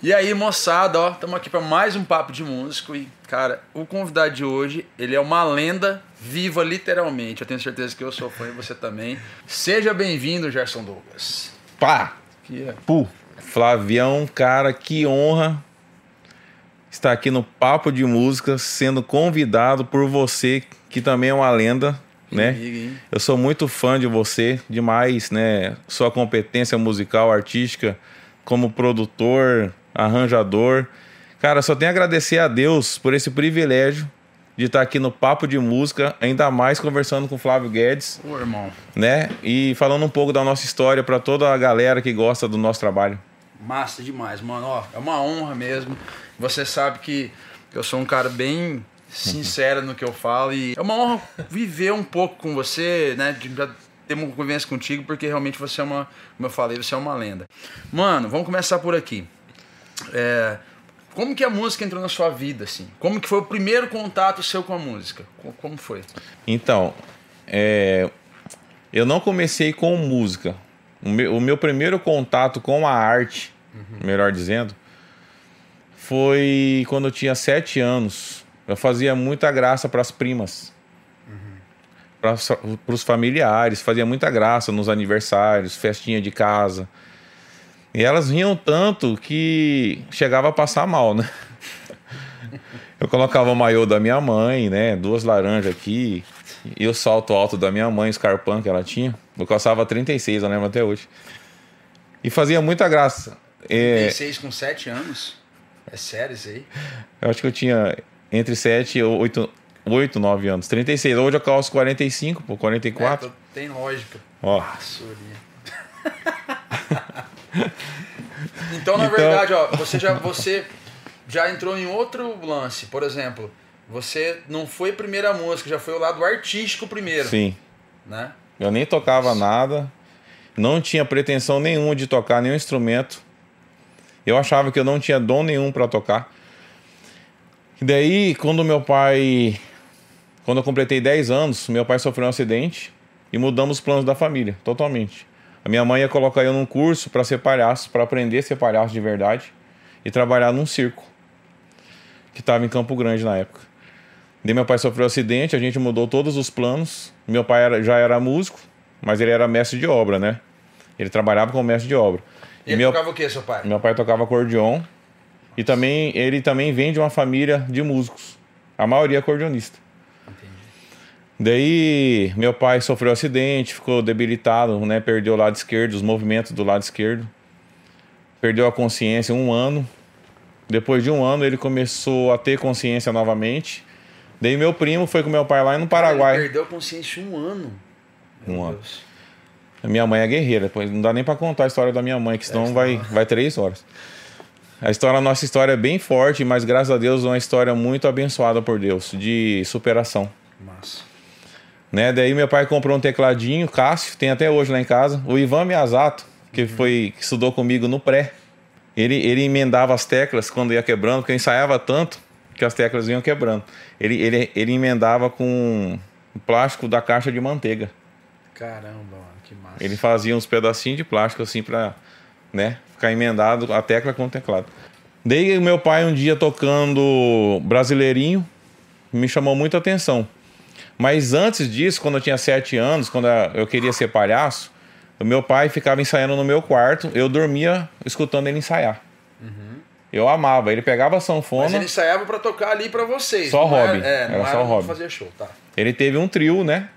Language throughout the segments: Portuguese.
E aí, moçada, ó, estamos aqui para mais um papo de músico e, cara, o convidado de hoje, ele é uma lenda viva, literalmente. Eu tenho certeza que eu sou fã e você também. Seja bem-vindo, Gerson Douglas. Pá! Que é. Pu! Flavião, cara, que honra estar aqui no Papo de Música, sendo convidado por você, que também é uma lenda, né? Hein? Eu sou muito fã de você, demais, né? Sua competência musical, artística, como produtor, arranjador. Cara, só tenho a agradecer a Deus por esse privilégio de estar aqui no Papo de Música, ainda mais conversando com o Flávio Guedes, Ô, irmão, né? E falando um pouco da nossa história para toda a galera que gosta do nosso trabalho. massa demais, mano. Ó, é uma honra mesmo. Você sabe que eu sou um cara bem sincero no que eu falo e é uma honra viver um pouco com você, né? De já ter uma convivência contigo, porque realmente você é uma, como eu falei, você é uma lenda. Mano, vamos começar por aqui. É, como que a música entrou na sua vida, assim? Como que foi o primeiro contato seu com a música? Co- Como foi? Então, é, eu não comecei com música. O meu, o meu primeiro contato com a arte, melhor dizendo, foi quando eu tinha sete anos. Eu fazia muita graça para as primas, para os familiares, fazia muita graça nos aniversários, festinha de casa. E elas riam tanto que chegava a passar mal, né? Eu colocava o maiô da minha mãe, né? Duas laranjas aqui. E o salto alto da minha mãe, Scarpan, que ela tinha. Eu calçava 36, eu lembro até hoje. E fazia muita graça. É, Tem seis com sete anos? É sério isso aí? eu acho que eu tinha entre 7 e 8, 8, 9 anos. 36. Hoje eu calço 45, pô, 44. É, tem lógica. Ó, Sorinha. então, na Então- verdade, ó, você já, você já entrou em outro lance. Por exemplo, você não foi primeira música, já foi o lado artístico primeiro, sim. né? Eu nem tocava nada. Não tinha pretensão nenhuma de tocar nenhum instrumento. Eu achava que eu não tinha dom nenhum para tocar. E daí, quando meu pai. Quando eu completei 10 anos, meu pai sofreu um acidente e mudamos os planos da família, totalmente. A minha mãe ia colocar eu num curso para ser palhaço, para aprender a ser palhaço de verdade e trabalhar num circo, que estava em Campo Grande na época. Daí meu pai sofreu um acidente, a gente mudou todos os planos. Meu pai era- já era músico, mas ele era mestre de obra, né? Ele trabalhava como mestre de obra. E ele meu, tocava o que, seu pai? meu pai tocava acordeon e também ele também vem de uma família de músicos. A maioria acordeonista. Daí meu pai sofreu um acidente, ficou debilitado, né? Perdeu o lado esquerdo, os movimentos do lado esquerdo. Perdeu a consciência um ano. Depois de um ano ele começou a ter consciência novamente. Daí meu primo foi com meu pai lá no Paraguai. Ele perdeu a consciência um ano. Meu Um ano. Deus. Minha mãe é guerreira, depois não dá nem pra contar a história da minha mãe, que senão vai, vai três horas. A história, a nossa história é bem forte, mas graças a Deus é uma história muito abençoada por Deus, de superação. Massa. Né? Daí meu pai comprou um tecladinho, Cássio, tem até hoje lá em casa. O Ivan Miyazato, que foi que estudou comigo no pré. Ele, ele emendava as teclas quando ia quebrando, porque eu ensaiava tanto que as teclas iam quebrando. Ele, ele, ele emendava com o plástico da caixa de manteiga. Caramba, mano, que massa. Ele fazia uns pedacinhos de plástico assim pra, né, ficar emendado a tecla com o teclado. Daí o meu pai um dia tocando brasileirinho me chamou muita atenção. Mas antes disso, quando eu tinha sete anos, quando eu queria ser palhaço, o meu pai ficava ensaiando no meu quarto, eu dormia escutando ele ensaiar. Eu amava. Ele pegava a sanfona. Mas ele ensaiava pra tocar ali pra vocês. Só hobby. Era, é, não Era só hobby. fazer show, tá. Ele teve um trio, né?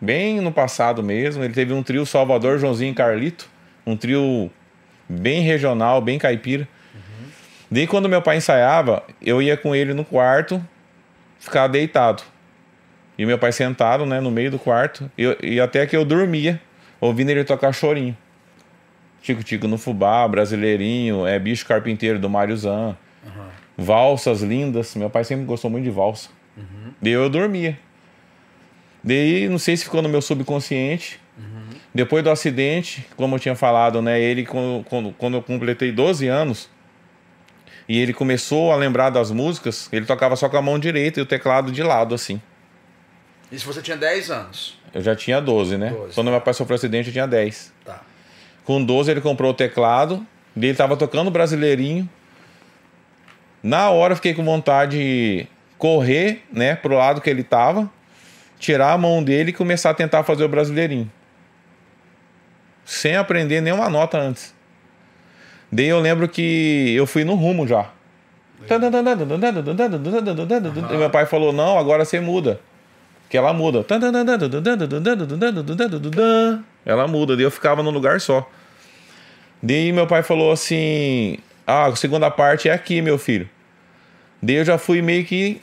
Bem no passado mesmo. Ele teve um trio Salvador, Joãozinho e Carlito. Um trio bem regional, bem caipira. Daí quando meu pai ensaiava, eu ia com ele no quarto, ficava deitado. E meu pai sentado, né, no meio do quarto. E, e até que eu dormia, ouvindo ele tocar chorinho. Tico Tico no Fubá, Brasileirinho, é Bicho Carpinteiro do Mário Zan. Valsas lindas. Meu pai sempre gostou muito de valsa. Daí eu dormia. Daí, não sei se ficou no meu subconsciente. Depois do acidente, como eu tinha falado, né? Ele, quando, quando, quando eu completei 12 anos, e ele começou a lembrar das músicas, ele tocava só com a mão direita e o teclado de lado, assim. Isso você tinha 10 anos. Eu já tinha 12, né? 12, Quando meu pai sofreu acidente, eu tinha 10. Tá. Com 12, ele comprou o teclado, Daí ele tava tocando brasileirinho. Na hora eu fiquei com vontade de correr, né, pro lado que ele tava, tirar a mão dele e começar a tentar fazer o brasileirinho. Sem aprender nenhuma nota antes. Daí eu lembro que eu fui no rumo já. E meu pai falou: Não, agora você muda. Que ela muda. Ela muda. Daí eu ficava num lugar só. Daí meu pai falou assim: Ah, a segunda parte é aqui, meu filho. Daí eu já fui meio que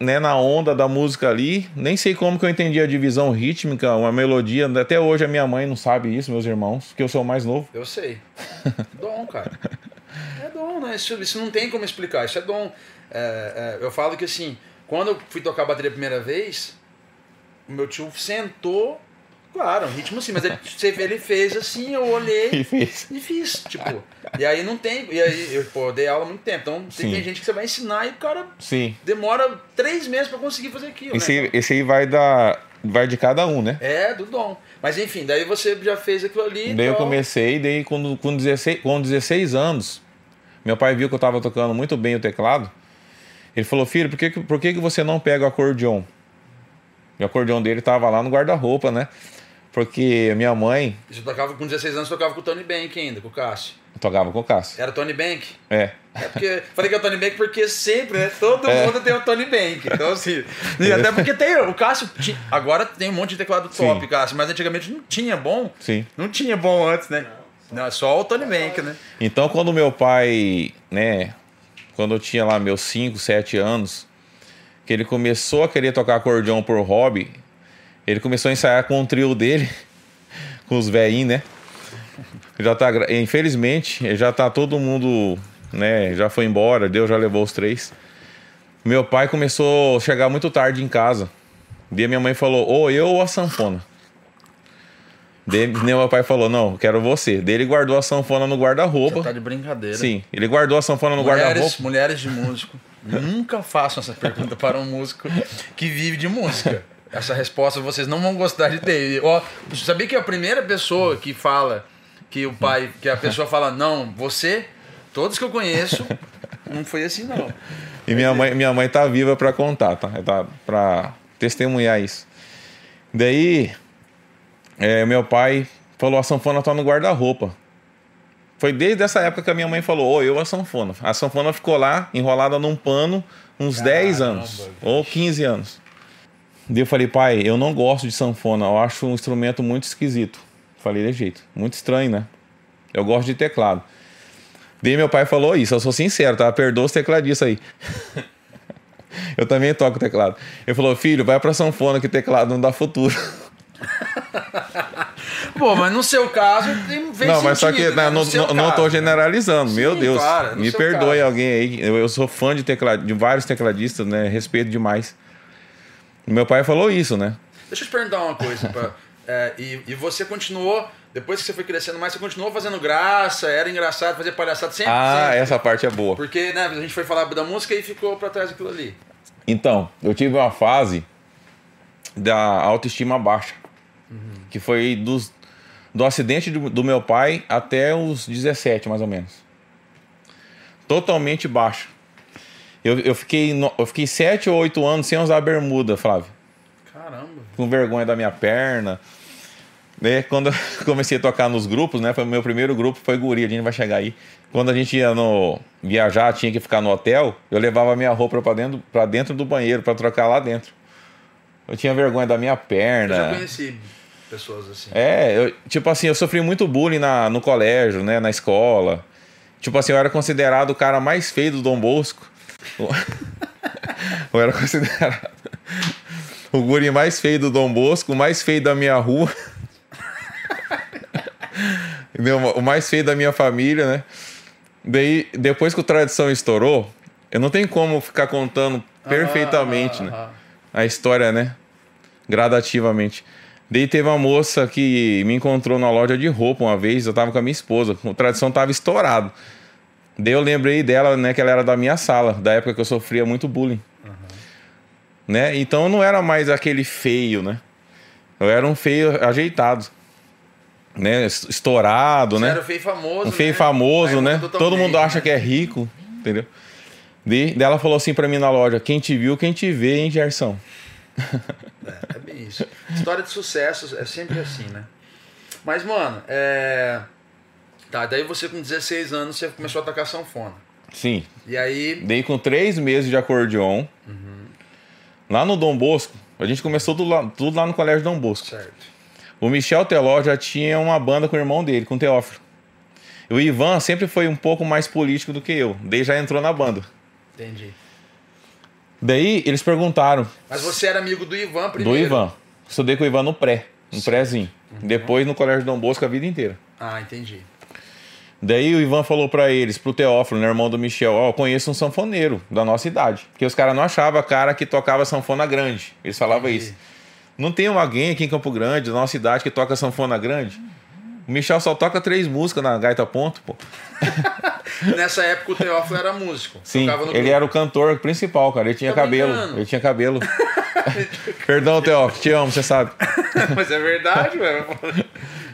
né, na onda da música ali. Nem sei como que eu entendi a divisão rítmica, uma melodia. Até hoje a minha mãe não sabe isso, meus irmãos, que eu sou o mais novo. Eu sei. dom, cara. É dom, né? Isso, isso não tem como explicar. Isso é dom. É, é, eu falo que assim, quando eu fui tocar bateria a primeira vez, o meu tio sentou. Claro, um ritmo assim, mas ele, ele fez assim, eu olhei E fez. e fiz, tipo. E aí não tem. E aí, eu pô, eu dei aula há muito tempo. Então tem, tem gente que você vai ensinar e o cara Sim. demora três meses pra conseguir fazer aquilo. Esse, né? aí- esse aí vai da. Vai de cada um, né? É, do dom. Mas enfim, daí você já fez aquilo ali. Daí eu tal. comecei, daí quando, com, 16, com 16 anos, meu pai viu que eu tava tocando muito bem o teclado. Ele falou, filho, por que, que- por que, que você não pega o acordeon? E o acordeon dele tava lá no guarda-roupa, né? Porque minha mãe Você tocava com 16 anos, tocava com o Tony Bank ainda, com o Cássio. tocava com o Cássio. Era Tony Bank? É. É porque. Falei que é o Tony Bank porque sempre, né? Todo É. mundo tem o Tony Bank. Então, assim. e até porque tem. O Cássio. ti- Agora tem um monte de teclado top, Sim. Cássio, mas antigamente não tinha bom. Sim. Não tinha bom antes, né? Não, é só o Tony Bank, né? Então, quando meu pai, né, quando eu tinha lá meus 5, 7 anos, que ele começou a querer tocar acordeão por hobby, ele começou a ensaiar com o trio dele, com os velhinhos, né? Já tá, infelizmente, já tá todo mundo, né, já foi embora, Deus já levou os três. Meu pai começou a chegar muito tarde em casa. Daí minha mãe falou, ou eu ou a sanfona. Daí meu pai falou, não, quero você. Daí ele guardou a sanfona no guarda-roupa. Tá de brincadeira. Sim, ele guardou a sanfona no guarda-roupa. mulheres de músico, nunca façam essa pergunta para um músico que vive de música. Essa resposta vocês não vão gostar de ter. Ó, sabia que a primeira pessoa que fala que o pai, que a pessoa fala não, você, todos que eu conheço, não foi assim não. E minha mãe, minha mãe tá viva pra contar, tá? Tá pra testemunhar isso. Daí, é, meu pai falou: a sanfona tá no guarda-roupa. Foi desde essa época que a minha mãe falou: Ô, eu a sanfona. A sanfona ficou lá, enrolada num pano, uns 10 anos, bicho. ou 15 anos. Daí eu falei: pai, eu não gosto de sanfona, eu acho um instrumento muito esquisito. Falei de jeito, muito estranho, né? Eu gosto de teclado. Daí meu pai falou isso, eu sou sincero, tá? Perdoa os tecladistas aí. eu também toco teclado. Ele falou, filho, vai pra sanfona que teclado não dá futuro. Pô, mas no seu caso tem não, mas só que né? não, não, não, tô generalizando, meu Sim, Deus. me perdoe caso. alguém aí. Eu, eu sou fã de teclado, de vários tecladistas, né? Respeito demais. Meu pai falou isso, né? Deixa eu te perguntar uma coisa. pra- é, e, e você continuou, depois que você foi crescendo mais, você continuou fazendo graça, era engraçado, fazer palhaçada sempre. Ah, sempre. essa parte é boa. Porque, né, a gente foi falar da música e ficou pra trás aquilo ali. Então, eu tive uma fase da autoestima baixa. Que foi dos, do acidente do, do meu pai até os 17, mais ou menos. Totalmente baixa. Eu, eu, fiquei, eu fiquei 7 ou 8 anos sem usar bermuda, Flávio. Caramba. Com vergonha da minha perna. Né? Quando eu comecei a tocar nos grupos, né? Foi o meu primeiro grupo, foi Guri, a gente vai chegar aí. Quando a gente ia no viajar, tinha que ficar no hotel, eu levava a minha roupa pra dentro, pra dentro do banheiro, pra trocar lá dentro. Eu tinha vergonha da minha Eu já perna. conheci pessoas assim. É, eu, tipo assim, eu sofri muito bullying na, no colégio, né? Na escola. Tipo assim, eu era considerado o cara mais feio do Dom Bosco. eu era considerado o guri mais feio do Dom Bosco, o mais feio da minha rua. O mais feio da minha família, né? Daí, depois que o Tradição estourou, eu não tenho como ficar contando perfeitamente, né? Ah, a história, né? Gradativamente. Daí teve uma moça que me encontrou na loja de roupa uma vez, eu tava com a minha esposa, o tradição tava estourado. Daí eu lembrei dela, né, que ela era da minha sala, da época que eu sofria muito bullying. Né? Então eu não era mais aquele feio, né? Eu era um feio ajeitado. né, estourado, Você né? era feio e famoso. Um feio né? famoso, né? Todo mundo acha né? que é rico, entendeu? De, daí ela falou assim pra mim na loja: quem te viu, quem te vê, hein, Gerson? É, é bem isso. História de sucesso é sempre assim, né? Mas, mano, é. Tá, daí você com 16 anos você começou a tocar sanfona. Sim. E aí. Dei com três meses de acordeon. Lá no Dom Bosco, a gente começou tudo lá, tudo lá no Colégio Dom Bosco. Certo. O Michel Teló já tinha uma banda com o irmão dele, com o Teófilo. E o Ivan sempre foi um pouco mais político do que eu. Daí já entrou na banda. Entendi. Daí eles perguntaram Mas você era amigo do Ivan primeiro. do Ivan. Estudei com o Ivan no pré, no prézinho. Depois no Colégio Dom Bosco a vida inteira. Ah, entendi. Daí o Ivan falou pra eles, pro Teófilo, né, irmão do Michel, ó, conheço um sanfoneiro da nossa idade. Porque os caras não achavam cara que tocava sanfona grande. Eles falavam Entendi. isso. Não tem alguém aqui em Campo Grande, da nossa idade, que toca sanfona grande? O Michel só toca três músicas na gaita ponto, pô. Nessa época o Teófilo era músico. Sim, ele grupo. era o cantor principal, cara. Ele tinha Tá cabelo. brincando? Ele tinha cabelo. Perdão, Teófilo, te amo, você sabe. Mas é verdade, velho.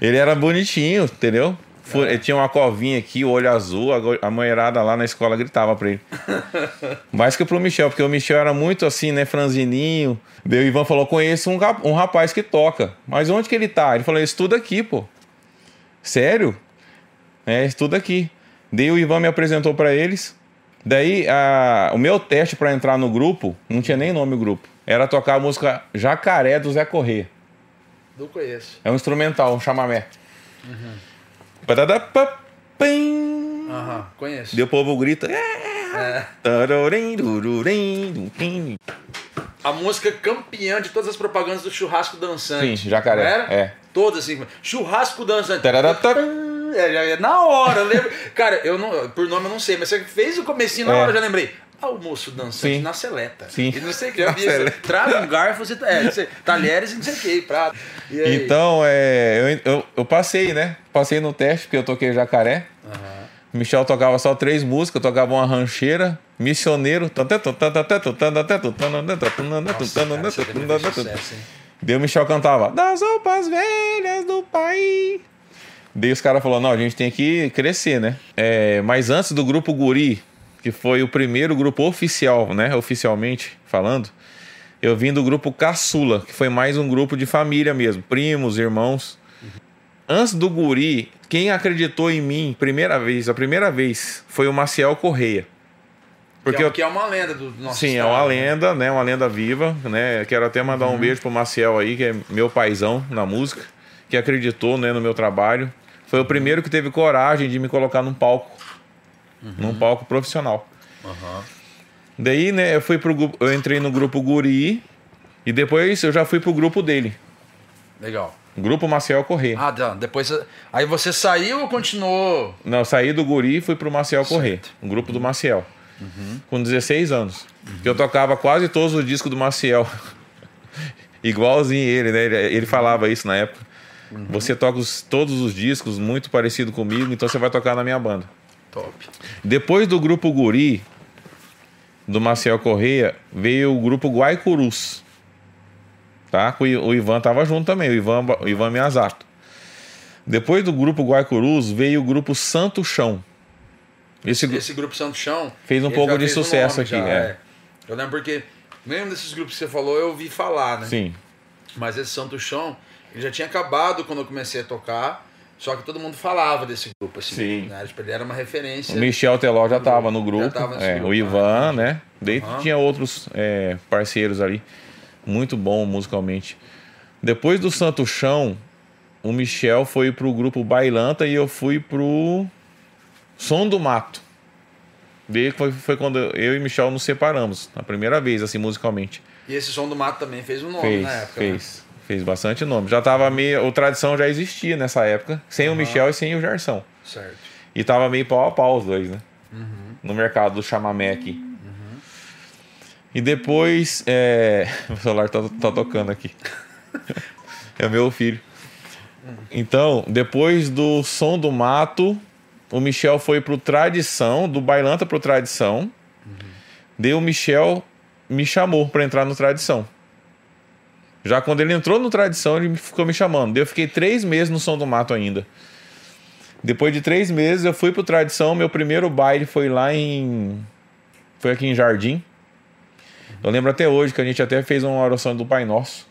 Ele era bonitinho, entendeu? Fu- Ele tinha uma covinha aqui, o olho azul, a go- a mulherada lá na escola gritava pra ele. Mais que pro Michel, porque o Michel era muito assim, né, franzininho. Daí o Ivan falou: conheço um, um rapaz que toca. Mas onde que ele tá? Ele falou: estuda aqui, pô. Sério? É, estuda aqui. Daí o Ivan me apresentou pra eles. Daí a- o meu teste pra entrar no grupo, não tinha nem nome o grupo, era tocar a música Jacaré do Zé Corrêa. Não conheço. É um instrumental, um chamamé. Uhum. Aham, conheço. Daí o povo grita. É. Dum, A música campeã de todas as propagandas do churrasco dançante. Sim, jacaré, era? é. Todas assim. Churrasco dançante. Tararatá. É, já- é na hora, eu lembro. Cara, eu não, por nome eu não sei, mas você fez o comecinho na É. hora, eu já lembrei. Almoço dançante Sim. na seleta. Sim. E não sei o que. Traga um garfo, você, é, você, talheres e não sei o que, prato. Então, é, eu, eu, eu passei, né? Passei no teste, porque eu toquei jacaré. Aham. Michel tocava só três músicas, tocava uma rancheira, missioneiro. Nossa, cara, sucesso? Daí o Michel cantava Das roupas velhas do país. Daí os caras falaram, não, a gente tem que crescer, né? É, mas antes do grupo Guri, que foi o primeiro grupo oficial, né? Oficialmente falando, eu vim do grupo Caçula, que foi mais um grupo de família mesmo, primos, irmãos. Antes do Guri, quem acreditou em mim, primeira vez, a primeira vez, foi o Maciel Correia. Porque que, é, eu, que é uma lenda do nosso Sim, é estado, uma né? lenda, né? Uma lenda viva, né? Quero até mandar um beijo pro Maciel aí, que é meu paizão na música, que acreditou, né, no meu trabalho. Foi o primeiro que teve coragem de me colocar num palco, num palco profissional. Aham. Daí, né, eu fui pro eu entrei no grupo Guri e depois eu já fui pro grupo dele, Legal. Grupo Maciel Corrêa. Ah, tá. Depois. Aí você saiu ou continuou? Não, eu saí do Guri e fui pro Maciel Corrêa, o grupo do Maciel. Com 16 anos. Que eu tocava quase todos os discos do Maciel. Igualzinho ele, né? Ele, ele falava isso na época. Você toca os- todos os discos, muito parecido comigo, então você vai tocar na minha banda. Top. Depois do grupo Guri, do Maciel Correia, veio o grupo Guaicurus. Tá? O Ivan tava junto também, o Ivan, o Ivan Miyazato. Depois do grupo Guaicurus, veio o grupo Santo Chão. Esse, Esse grupo Santo Chão. Fez um pouco já de um sucesso nome aqui, já, é. Eu lembro porque, mesmo desses grupos que você falou, eu ouvi falar, né? Sim, Mas esse Santo Chão, ele já tinha acabado quando eu comecei a tocar, só que todo mundo falava desse grupo, assim. Sim. Né? Tipo, ele era uma referência. o Michel Teló já tava no Já grupo. tava nesse é, grupo, o ah, Ivan, né? Daí Aham. tinha outros é, parceiros ali. Muito bom musicalmente. Depois do Santo Chão, o Michel foi pro grupo Bailanta e eu fui pro Som do Mato. Daí foi, foi quando eu e Michel nos separamos, a primeira vez, assim, musicalmente. E esse som do mato também fez um nome Fez, na época. né? fez. Fez bastante nome. Já tava meio. O tradição já existia nessa época, sem o Michel e sem o Gerson. Certo. E tava meio pau a pau os dois, né? Uhum. No mercado do chamamé aqui. E depois. É... O celular tá, tá tocando aqui. é meu filho. Então, depois do som do mato, o Michel foi pro Tradição, do Bailanta pro Tradição. Daí o Michel me chamou pra entrar no Tradição. Já quando ele entrou no Tradição, ele ficou me chamando. Daí Eu fiquei três meses no Som do Mato ainda. Depois de três meses, eu fui pro Tradição. Meu primeiro baile foi lá em. Foi aqui em Jardim. Eu lembro até hoje que a gente até fez uma oração do Pai Nosso.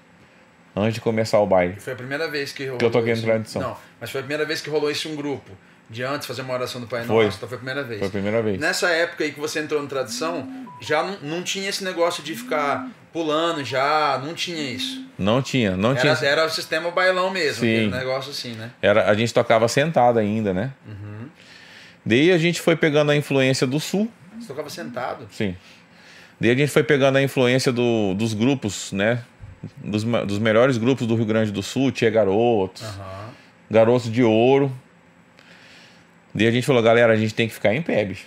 Antes de começar o baile. Foi a primeira vez que rolou. Que eu toquei no isso. Tradição. Não, mas foi a primeira vez que rolou isso em um grupo. De antes fazer uma oração do Pai Foi. Nosso. Então foi a primeira vez. Foi a primeira vez. Nessa época aí que você entrou no Tradição, já não, não tinha esse negócio de ficar pulando já, não tinha isso. Não tinha, não Era, tinha. era o sistema bailão mesmo, Sim. aquele negócio assim, né? Era, a gente tocava sentado ainda, né? Uhum. Daí a gente foi pegando a influência do Sul. Você tocava sentado. Sim. Daí a gente foi pegando a influência do- dos grupos, né? Dos, dos melhores grupos do Rio Grande do Sul, Tia Garotos, Aham. Garotos de Ouro. Daí a gente falou, galera, a gente tem que ficar em pé, bicho.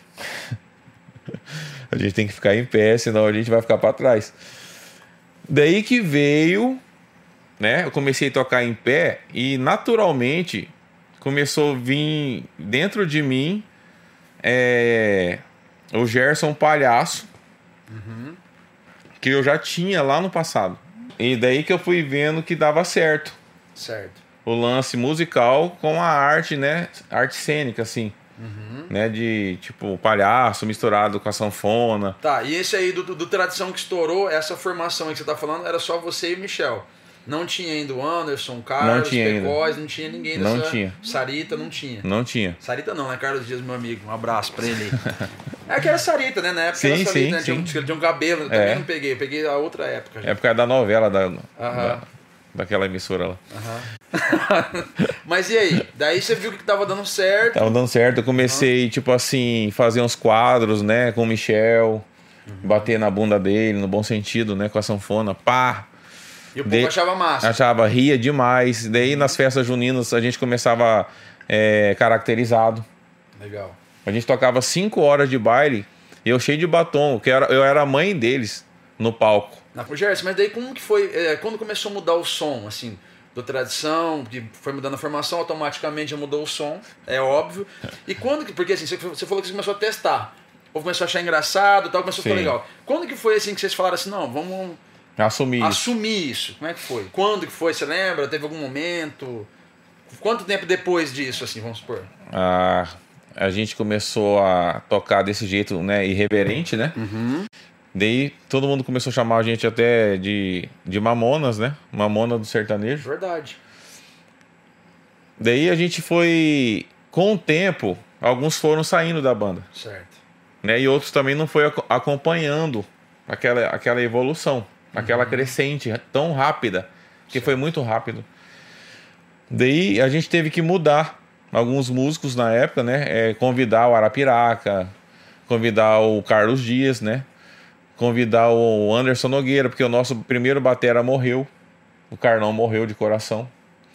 a gente tem que ficar em pé, senão a gente vai ficar para trás. Daí que veio, né? Eu comecei a tocar em pé e naturalmente começou a vir dentro de mim é, o Gerson Palhaço, que eu já tinha lá no passado. E daí que eu fui vendo que dava certo Certo. o lance musical com a arte, né? Arte cênica, assim. Né? De tipo palhaço misturado com a sanfona. Tá, e esse aí do, do, do Tradição que estourou, essa formação aí que você tá falando, era só você e o Michel. Não tinha ainda o Anderson, Carlos, Não tinha. Pecóis, não tinha ninguém Não dessa- tinha. Sarita, não tinha. Não tinha. Sarita não, né? Carlos Dias, meu amigo. Um abraço pra ele. É que era Sarita, né? Na época Sim, era Sarita, sim, né? Tinha, um- tinha um cabelo. Eu também É. não peguei, eu peguei a outra época. Já. É por causa da novela da, Aham. da- daquela emissora lá. Mas e aí? Daí você viu que tava dando certo. Tava dando certo. Eu comecei, tipo assim, fazer uns quadros, né? Com o Michel. Bater na bunda dele, no bom sentido, né? Com a sanfona. Pá! E o povo De- achava massa. Achava, ria demais. Daí nas festas juninas a gente começava é, caracterizado. Legal. A gente tocava cinco horas de baile e eu cheio de batom, que era, eu era a mãe deles no palco. Na Gerson, mas daí como que foi? é, quando começou a mudar o som, assim, do tradição, que foi mudando a formação, automaticamente já mudou o som, é óbvio. E quando que. Porque assim, você, falou que você começou a testar. Ou começou a achar engraçado e tal, começou a ficar Sim. legal. Quando que foi assim que vocês falaram assim, não, vamos Assumi isso. assumir isso? Como é que foi? Quando que foi? Você lembra? Teve algum momento? Quanto tempo depois disso, assim, vamos supor? a, a gente começou a tocar desse jeito, né, irreverente, né? Daí todo mundo começou a chamar a gente até de, de mamonas, né? Mamona do sertanejo. Verdade. Daí a gente foi, com o tempo, alguns foram saindo da banda, Certo. né? E outros também não foi aco- acompanhando aquela, aquela evolução, aquela crescente tão rápida, que foi muito rápido. Daí a gente teve que mudar alguns músicos na época, né? É, convidar o Arapiraca, convidar o Carlos Dias, né? Convidar o Anderson Nogueira, porque o nosso primeiro batera morreu. O Carlão morreu de coração.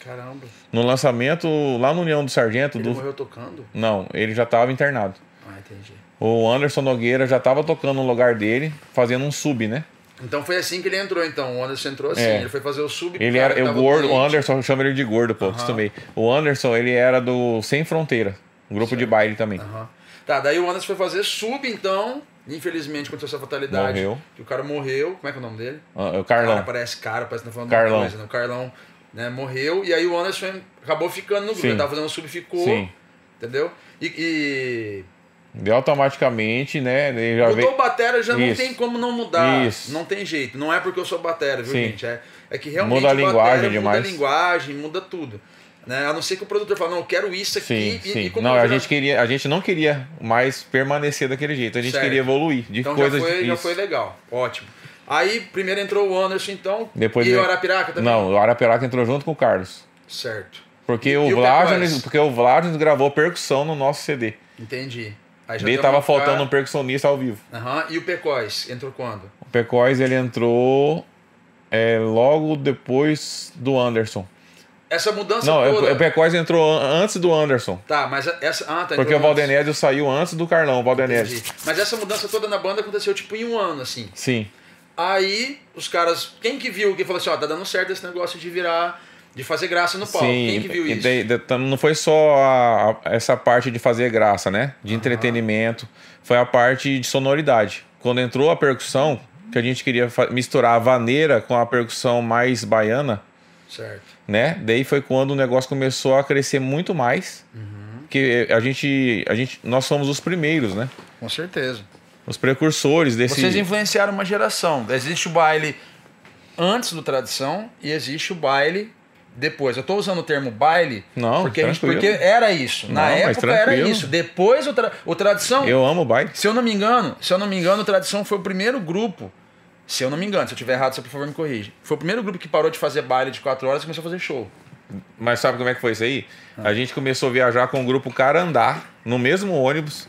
Caramba. No lançamento, lá no União do Sargento, Ele do... morreu tocando? não, ele já estava internado. Ah, entendi. O Anderson Nogueira já estava tocando no lugar dele, fazendo um sub, né? Então foi assim que ele entrou, então. O Anderson entrou assim. É. Ele foi fazer o sub. Ele cara era o gordo, o. Anderson, eu chamo ele de gordo, pô, acostumei. O Anderson, ele era do Sem Fronteira, um grupo de baile também. Aham. Tá, daí o Anderson foi fazer sub, então. Infelizmente aconteceu essa fatalidade. Morreu. Que o cara morreu. Como é que é o nome dele? Ah, O Carlão. Cara, parece cara, parece que tá falando Carlão. coisa, né? O Carlão né, morreu e aí o Anderson acabou ficando no grupo. Sim. Ele tava fazendo o sub, ficou. Sim. Entendeu? E, e Deu automaticamente, né? Ele já mudou veio... batera, já não Isso. tem como não mudar. Isso. Não tem jeito. Não é porque eu sou batera, viu, Sim. gente? É, é que realmente Muda a o batera linguagem muda demais. a linguagem, muda tudo. Né? A não ser que o produtor fale, não, eu quero isso aqui. Sim, e, sim. e não, a gente, queria, a gente não queria mais permanecer daquele jeito. A gente Certo. queria evoluir de Então coisas já foi, já foi legal. Ótimo. Aí primeiro entrou o Anderson, então. Depois e veio- o Arapiraca também? Não, o Arapiraca entrou junto com o Carlos. Certo. Porque E- o e o porque o Vladios gravou percussão no nosso CD. Entendi. Daí tava uma faltando um percussionista ao vivo. Aham. E o Pecóis entrou quando? O Pecóis ele entrou é, logo depois do Anderson. Essa mudança Não, toda. o Pecóis entrou an- antes do Anderson. Tá, mas essa. Ah, tá. Porque o Valdenésio saiu antes do Carlão, o. Valdenésio. Mas essa mudança toda na banda aconteceu tipo em um ano, assim. Sim. Aí os caras. Quem que viu? Quem falou assim, ó, tá dando certo esse negócio de virar. De fazer graça no palco. Sim, Quem que viu isso? da- tam- não foi só a- a- essa parte de fazer graça, né? De entretenimento. Foi a parte de sonoridade. Quando entrou a percussão, que a gente queria misturar a vaneira com a percussão mais baiana, Certo. né? Daí foi quando o negócio começou a crescer muito mais. Que a gente, a gente, nós somos os primeiros, né? Com certeza. Os precursores desse. Vocês influenciaram uma geração. Existe o baile antes do tradição e existe o baile depois. Eu estou usando o termo baile Não, porque, gente- porque era isso. Na Não, mas época era isso. Depois o, tra- o tradição. Eu amo o baile. Se eu não me engano, se eu não me engano, o tradição foi o primeiro grupo. Se eu não me engano, se eu tiver errado, você por favor me corrige. Foi o primeiro grupo que parou de fazer baile de quatro horas e começou a fazer show. Mas sabe como é que foi isso aí? Ah. A gente começou a viajar com o grupo Carandá, no mesmo ônibus.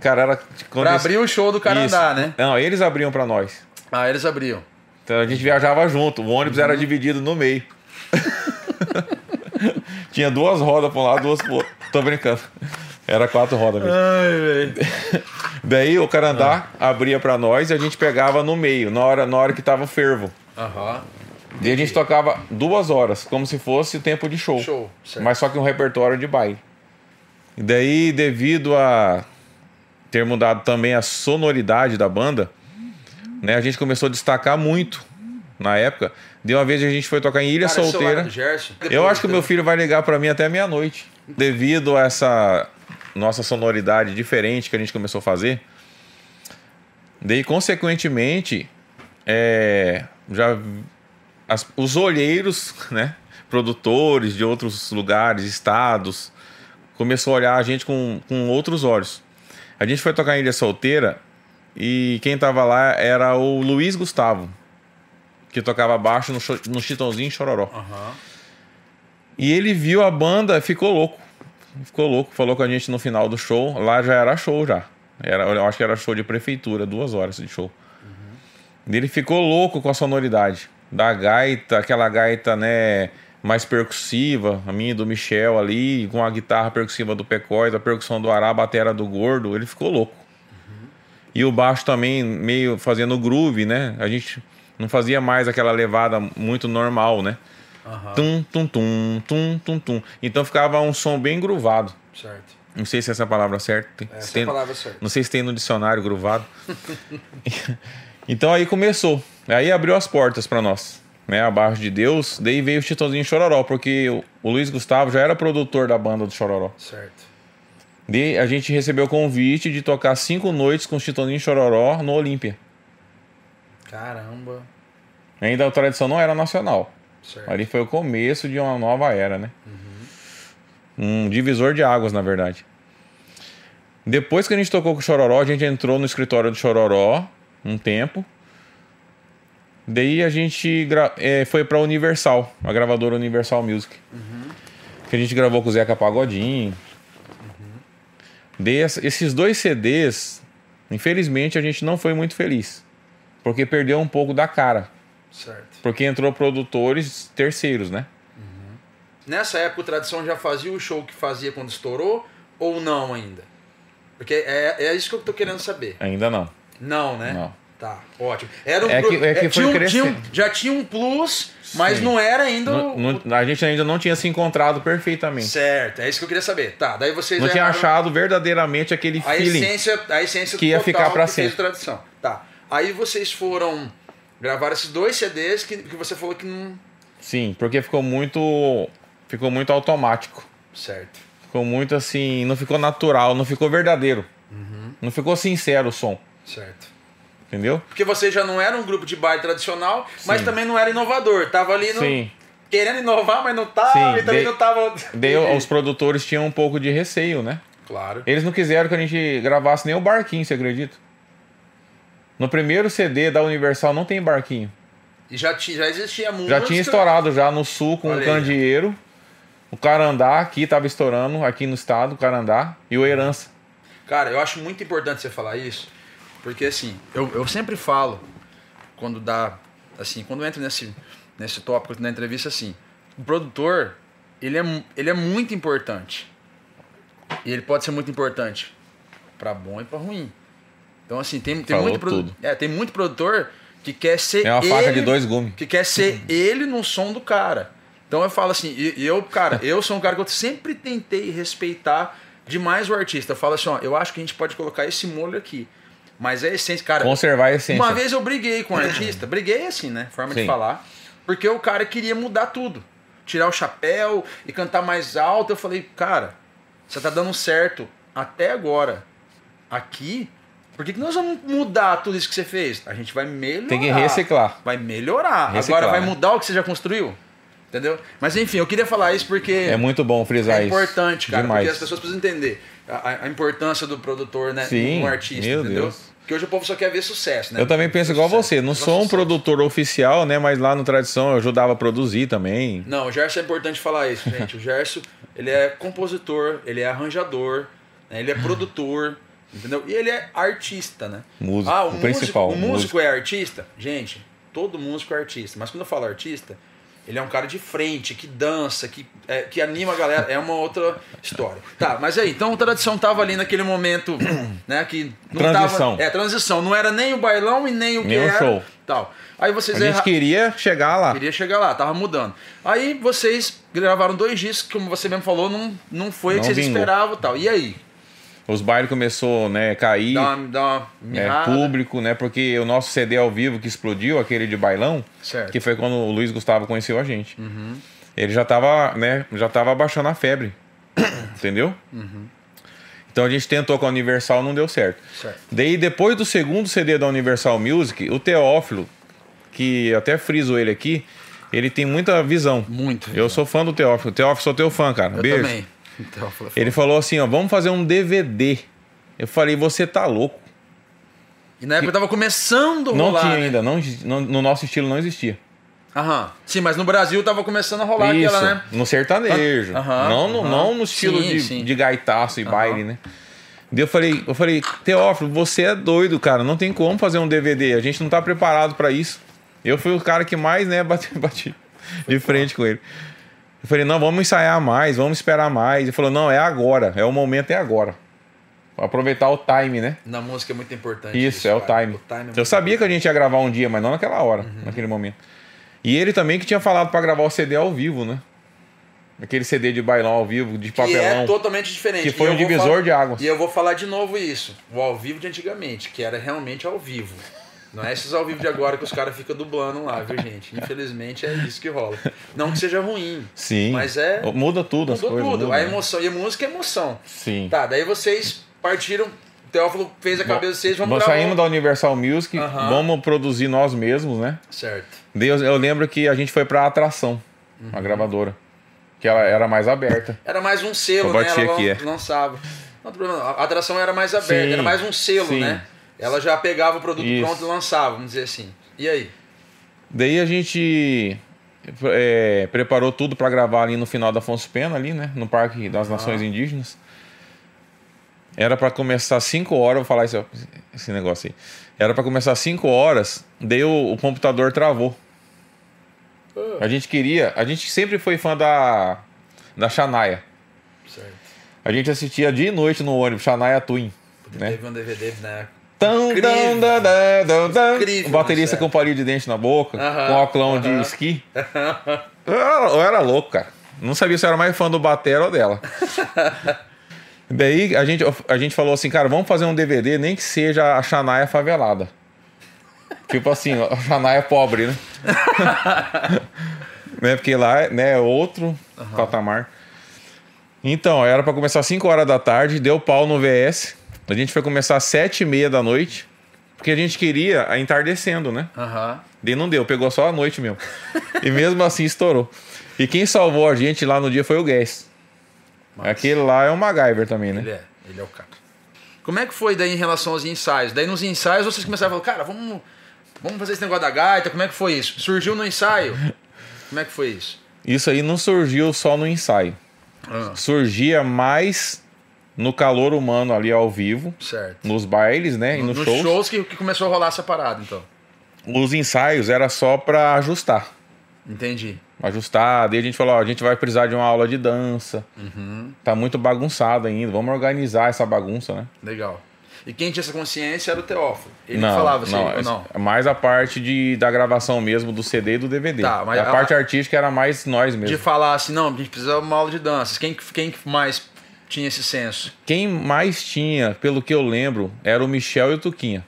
Cara, era. quando Pra eles- abrir o show do cara Isso. né? Não, eles abriam pra nós. Ah, eles abriam. Então a gente viajava junto. O ônibus Uhum. era dividido no meio. Tinha duas rodas pra um lado, duas pro outro. Tô brincando. Era quatro rodas mesmo. Ai. Daí o Carandá abria pra nós e a gente pegava no meio, na hora, na hora que tava fervo. Aham. Daí a gente tocava duas horas, como se fosse tempo de show. Show, certo. Mas só que um repertório de baile. E daí, devido a ter mudado também a sonoridade da banda, né, a gente começou a destacar muito na época. De uma vez a gente foi tocar em Ilha Cara, Solteira. Eu acho que o meu filho vai ligar pra mim até meia-noite. Devido a essa nossa sonoridade diferente que a gente começou a fazer. Daí, consequentemente, é, já as- os olheiros, né, produtores de outros lugares, estados, começou a olhar a gente com, com outros olhos. A gente foi tocar em Ilha Solteira e quem tava lá era o Luiz Gustavo, que tocava baixo no, no Chitãozinho Chororó. Aham. E ele viu a banda, ficou louco. Ficou louco, falou com a gente no final do show. Lá já era show já. Era, eu acho que era show de prefeitura, duas horas de show. E Ele ficou louco com a sonoridade da gaita, aquela gaita, né, mais percussiva, a minha e do Michel ali, com a guitarra percussiva do Pecóis, a percussão do Ará, a batera do Gordo, ele ficou louco. E o baixo também meio fazendo groove, né? A gente não fazia mais aquela levada muito normal, né? Aham. Tum, tum, tum, tum, tum, tum. Então ficava um som bem gruvado. Certo. Não sei se essa palavra é certa. Essa Se tem- é a palavra certa. Não sei se tem no dicionário gruvado. então aí começou. Aí abriu as portas para nós. Né, abaixo de Deus, daí veio o Chitãozinho Chororó, porque o, Luiz Gustavo já era produtor da banda do Chororó. Certo. Daí a gente recebeu o convite de tocar cinco noites com o Chitãozinho Chororó no Olímpia. Caramba. Ainda a tradição não era nacional. Certo. Ali foi o começo de uma nova era, né? Um divisor de águas, na verdade. Depois que a gente tocou com o Chororó, a gente entrou no escritório do Chororó um tempo. Daí a gente eh, foi pra Universal, a gravadora Universal Music. Que a gente gravou com o Zeca Pagodinho. Daí es- esses dois CDs, infelizmente, a gente não foi muito feliz. Porque perdeu um pouco da cara. Certo. Porque entrou produtores terceiros, né? Nessa época o Tradição já fazia o show que fazia quando estourou ou não ainda? Porque é, é isso que eu tô querendo saber. Ainda não. Não, né? Não. Tá, ótimo. Era um É que- é que foi tinha um- tinha um- já tinha um plus, mas Sim. não era ainda o... não- a gente ainda não tinha se encontrado perfeitamente. Certo, é isso que eu queria saber. Tá, daí vocês Não tinha achado verdadeiramente aquele a feeling. essência, a essência que ia ficar fez sempre. Tradição. Tá. Aí vocês foram gravar esses dois CDs que, que você falou que não... Sim, porque ficou muito. Ficou muito automático. Certo. Ficou muito assim. Não ficou natural, não ficou verdadeiro. Uhum. Não ficou sincero o som. Certo. Entendeu? Porque vocês já não eram um grupo de baile tradicional, mas Sim. também não era inovador. Tava ali no, Sim. querendo inovar, mas não tava, Sim, e também de- não tava. Daí os produtores tinham um pouco de receio, né? Claro. Eles não quiseram que a gente gravasse nem o barquinho, você acredita? No primeiro CD da Universal não tem barquinho. E já, já existia música. Já tinha estourado já no sul com o aí. Candeeiro. O Carandá aqui tava estourando, aqui no estado, o Carandá. E o Herança. Cara, eu acho muito importante você falar isso, porque assim, eu, eu sempre falo, quando dá, assim, quando eu entro nesse, nesse tópico na entrevista, assim, o produtor, ele é, ele é muito importante. E ele pode ser muito importante para bom e para ruim. Então, assim, tem, tem, Falou muito produ- é, tem muito produtor que quer ser É uma ele, faca de dois gumes. que quer ser ele no som do cara. Então eu falo assim, e, eu, cara, eu sou um cara que eu sempre tentei respeitar demais o artista. Eu falo assim, ó, eu acho que a gente pode colocar esse molho aqui. Mas é a essência, cara. Conservar a essência. Uma vez eu briguei com um artista, briguei assim, né? Forma de Sim. falar. Porque o cara queria mudar tudo. Tirar o chapéu e cantar mais alto. Eu falei, cara, você tá dando certo até agora. Aqui, por que, que nós vamos mudar tudo isso que você fez? A gente vai melhorar. Tem que reciclar. Vai melhorar. Reciclar, agora vai né? mudar o que você já construiu. Entendeu? Mas enfim, eu queria falar isso porque É muito bom frisar é isso. importante, cara, Demais. porque as pessoas precisam entender a, a importância do produtor, né? Sim, Um artista, meu entendeu? Deus. Porque hoje o povo só quer ver sucesso, né? Eu também penso igual Sucesso. você. Não sou um sucesso. produtor oficial, né? Mas lá no Tradição eu ajudava a produzir também. Não, o Gerson é importante falar isso, gente. O Gerson, ele é compositor, ele é arranjador, né? ele é produtor, entendeu? E ele é artista, né? Músico, ah, o, o músico, principal, O músico músico. é artista? Gente, todo músico é artista. Mas quando eu falo artista, ele é um cara de frente, que dança, que, é, que anima a galera. É uma outra história. Tá, mas aí, então a tradição tava ali naquele momento, né? Que não Transição. Tava, é, transição. Não era nem o bailão e nem o que Nem o era. show. Tal. Aí vocês A gente erra- queria chegar lá. Queria chegar lá, tava mudando. Aí vocês gravaram dois discos, como você mesmo falou, não, não foi o que Não vocês vingou. esperavam e tal. E aí? Os bailes começou, né, a cair. Dá dá é, público, né? Porque o nosso CD ao vivo que explodiu, aquele de bailão, Certo. Uhum. que foi quando o Luiz Gustavo conheceu a gente. Ele já tava, né? Já tava abaixando a febre. entendeu? Uhum. Então a gente tentou com a Universal, não deu certo. Certo. Daí, depois do segundo CD da Universal Music, o Teófilo, que até friso ele aqui, ele tem muita visão. Muito. Eu sou fã do Teófilo. Teófilo, sou teu fã, cara. Eu Beijo. também. Então, eu falei, Ele falou assim, ó, vamos fazer um DVD. Eu falei, você tá louco. E na época tava começando a Não rolar. tinha né? ainda, não, não- no nosso estilo não existia. Aham. Sim, mas no Brasil tava começando a rolar Isso, aquela, né? no sertanejo. Aham, não, no, aham. não no estilo Sim, de, sim. de gaitaço e baile, né? Daí eu falei, eu falei, Teófilo, você é doido, cara. Não tem como fazer um DVD. A gente não tá preparado pra isso. Eu fui o cara que mais, né, bati, bati de frente com ele. Eu falei, não, vamos ensaiar mais, vamos esperar mais. Ele falou, não, é agora. É o momento, é agora. Aproveitar o time, né? Na música é muito importante. Isso, é o time. O time é Eu sabia que a gente ia gravar um dia, mas não naquela hora, Uhum. naquele momento. E ele também que tinha falado pra gravar o CD ao vivo, né? Aquele CD de bailão ao vivo, de Que é papelão. totalmente diferente. Que foi um divisor falar- de águas. E eu vou falar de novo isso. O ao vivo de antigamente, que era realmente ao vivo. Não é esses ao vivo de agora que os caras ficam dublando lá, viu, gente? Infelizmente é isso que rola. Não que seja ruim. Sim. Mas é- Muda tudo as Mudou coisas. tudo. muda. A emoção. E a música é emoção. Sim. Tá, daí vocês partiram. O Teófilo fez a cabeça de vocês, vamos Nós saímos da Universal Music, Aham. vamos produzir nós mesmos, né? Certo. Daí eu, lembro que a gente foi pra Atração, a Uhum. gravadora. Que ela era mais aberta. Era mais um selo, Eu né? Ela aqui, lan- é. lançava. Não não. A atração era mais aberta, Sim, era mais um selo, sim. né? Ela já pegava o produto Isso. pronto e lançava, vamos dizer assim. E aí? Daí a gente é, preparou tudo pra gravar ali no final da Afonso Pena, ali, né? No Parque das Nações Indígenas. Era pra começar 5 horas, vou falar esse, esse negócio aí. Era pra começar 5 horas, daí o, o computador travou. A gente queria, a gente sempre foi fã da da Shania. Certo. A gente assistia dia e noite no ônibus, Shania Twin, né? Teve um DVD, né? Tão, tão. Incrível, O baterista com palito de dente na boca, com óculos de esqui. Eu era, eu era louco, cara. Não sabia se eu era mais fã do Batera ou dela. Daí a gente, a gente falou assim, cara, vamos fazer um DVD, nem que seja a Xanaia favelada. Tipo assim, a Xanaia pobre, né? né? Porque lá né, é outro patamar. Então, era pra começar às 5 horas da tarde, deu pau no VS. A gente foi começar às 7 e meia da noite, porque a gente queria a entardecendo, né? Aham. Daí não deu, pegou só a noite mesmo. e mesmo assim estourou. E quem salvou a gente lá no dia foi o Guess. Aquele lá é um MacGyver também, né? Ele é, ele é o cara. Como é que foi daí em relação aos ensaios? Daí nos ensaios vocês começaram a falar, cara, vamos, vamos fazer esse negócio da gaita, como é que foi isso? Surgiu no ensaio? Como é que foi isso? Isso aí não surgiu só no ensaio. Ah, Surgia mais no calor humano ali ao vivo, certo. nos bailes, né? E nos, Nos shows. shows, que, que começou a rolar essa parada, então. Os ensaios era só pra ajustar. Entendi. Ajustar. Daí a gente falou, ó, a gente vai precisar de uma aula de dança. Uhum. Tá muito bagunçado ainda. Vamos organizar essa bagunça, né? Legal. E quem tinha essa consciência era o Teófilo. Ele não, falava assim, não, não? é mais a parte de, da gravação mesmo do CD e do DVD. Tá, mas a, a- parte artística era mais nós De mesmo. falar assim, não, a gente precisa de uma aula de danças. Quem, quem mais tinha esse senso? Quem mais tinha, pelo que eu lembro, era o Michel e o Tuquinha.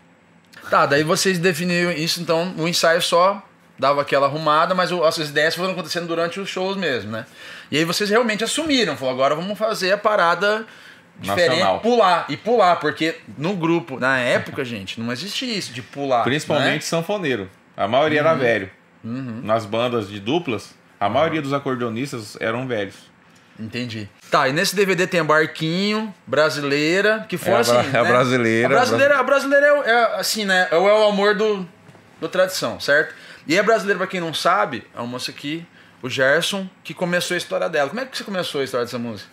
Tá, daí vocês definiram isso, então o ensaio só dava aquela arrumada, mas o- as ideias foram acontecendo durante os shows mesmo, né? E aí vocês realmente assumiram, falou, agora vamos fazer a parada diferente, Nacional. pular e pular, porque no grupo, na época, gente, não existia isso de pular. Principalmente né? sanfoneiro. A maioria era velho. Nas bandas de duplas, a maioria dos acordeonistas eram velhos. Entendi. Tá, e nesse DVD tem a Barquinho, Brasileira, que foi É a assim. é a né? brasileira, A brasileira, a brasileira é, é, assim, né? É o, é o amor do, do tradição, certo? E a brasileira, pra quem não sabe, é uma moça aqui, o Gerson, que começou a história dela. Como é que você começou a história dessa música?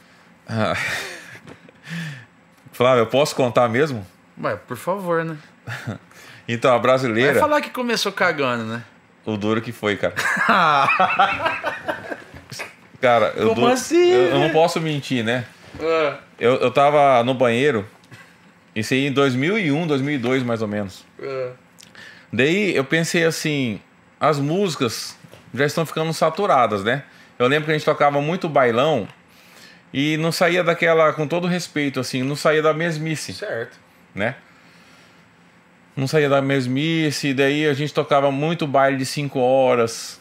Flávio, eu posso contar mesmo? Ué, por favor, né? Então, a Vai brasileira, falar que começou cagando, né? o duro que foi, cara. Cara, eu, Como du- assim, eu, eu não velho? posso mentir, né? Ah, Eu, eu tava no banheiro, isso aí em 2001, 2002 mais ou menos. ah. Daí eu pensei assim, as músicas já estão ficando saturadas, né? Eu lembro que a gente tocava muito bailão e não saía daquela, com todo respeito, assim, não saía da mesmice, Certo. né? Não saía da mesmice, daí a gente tocava muito baile de 5 horas.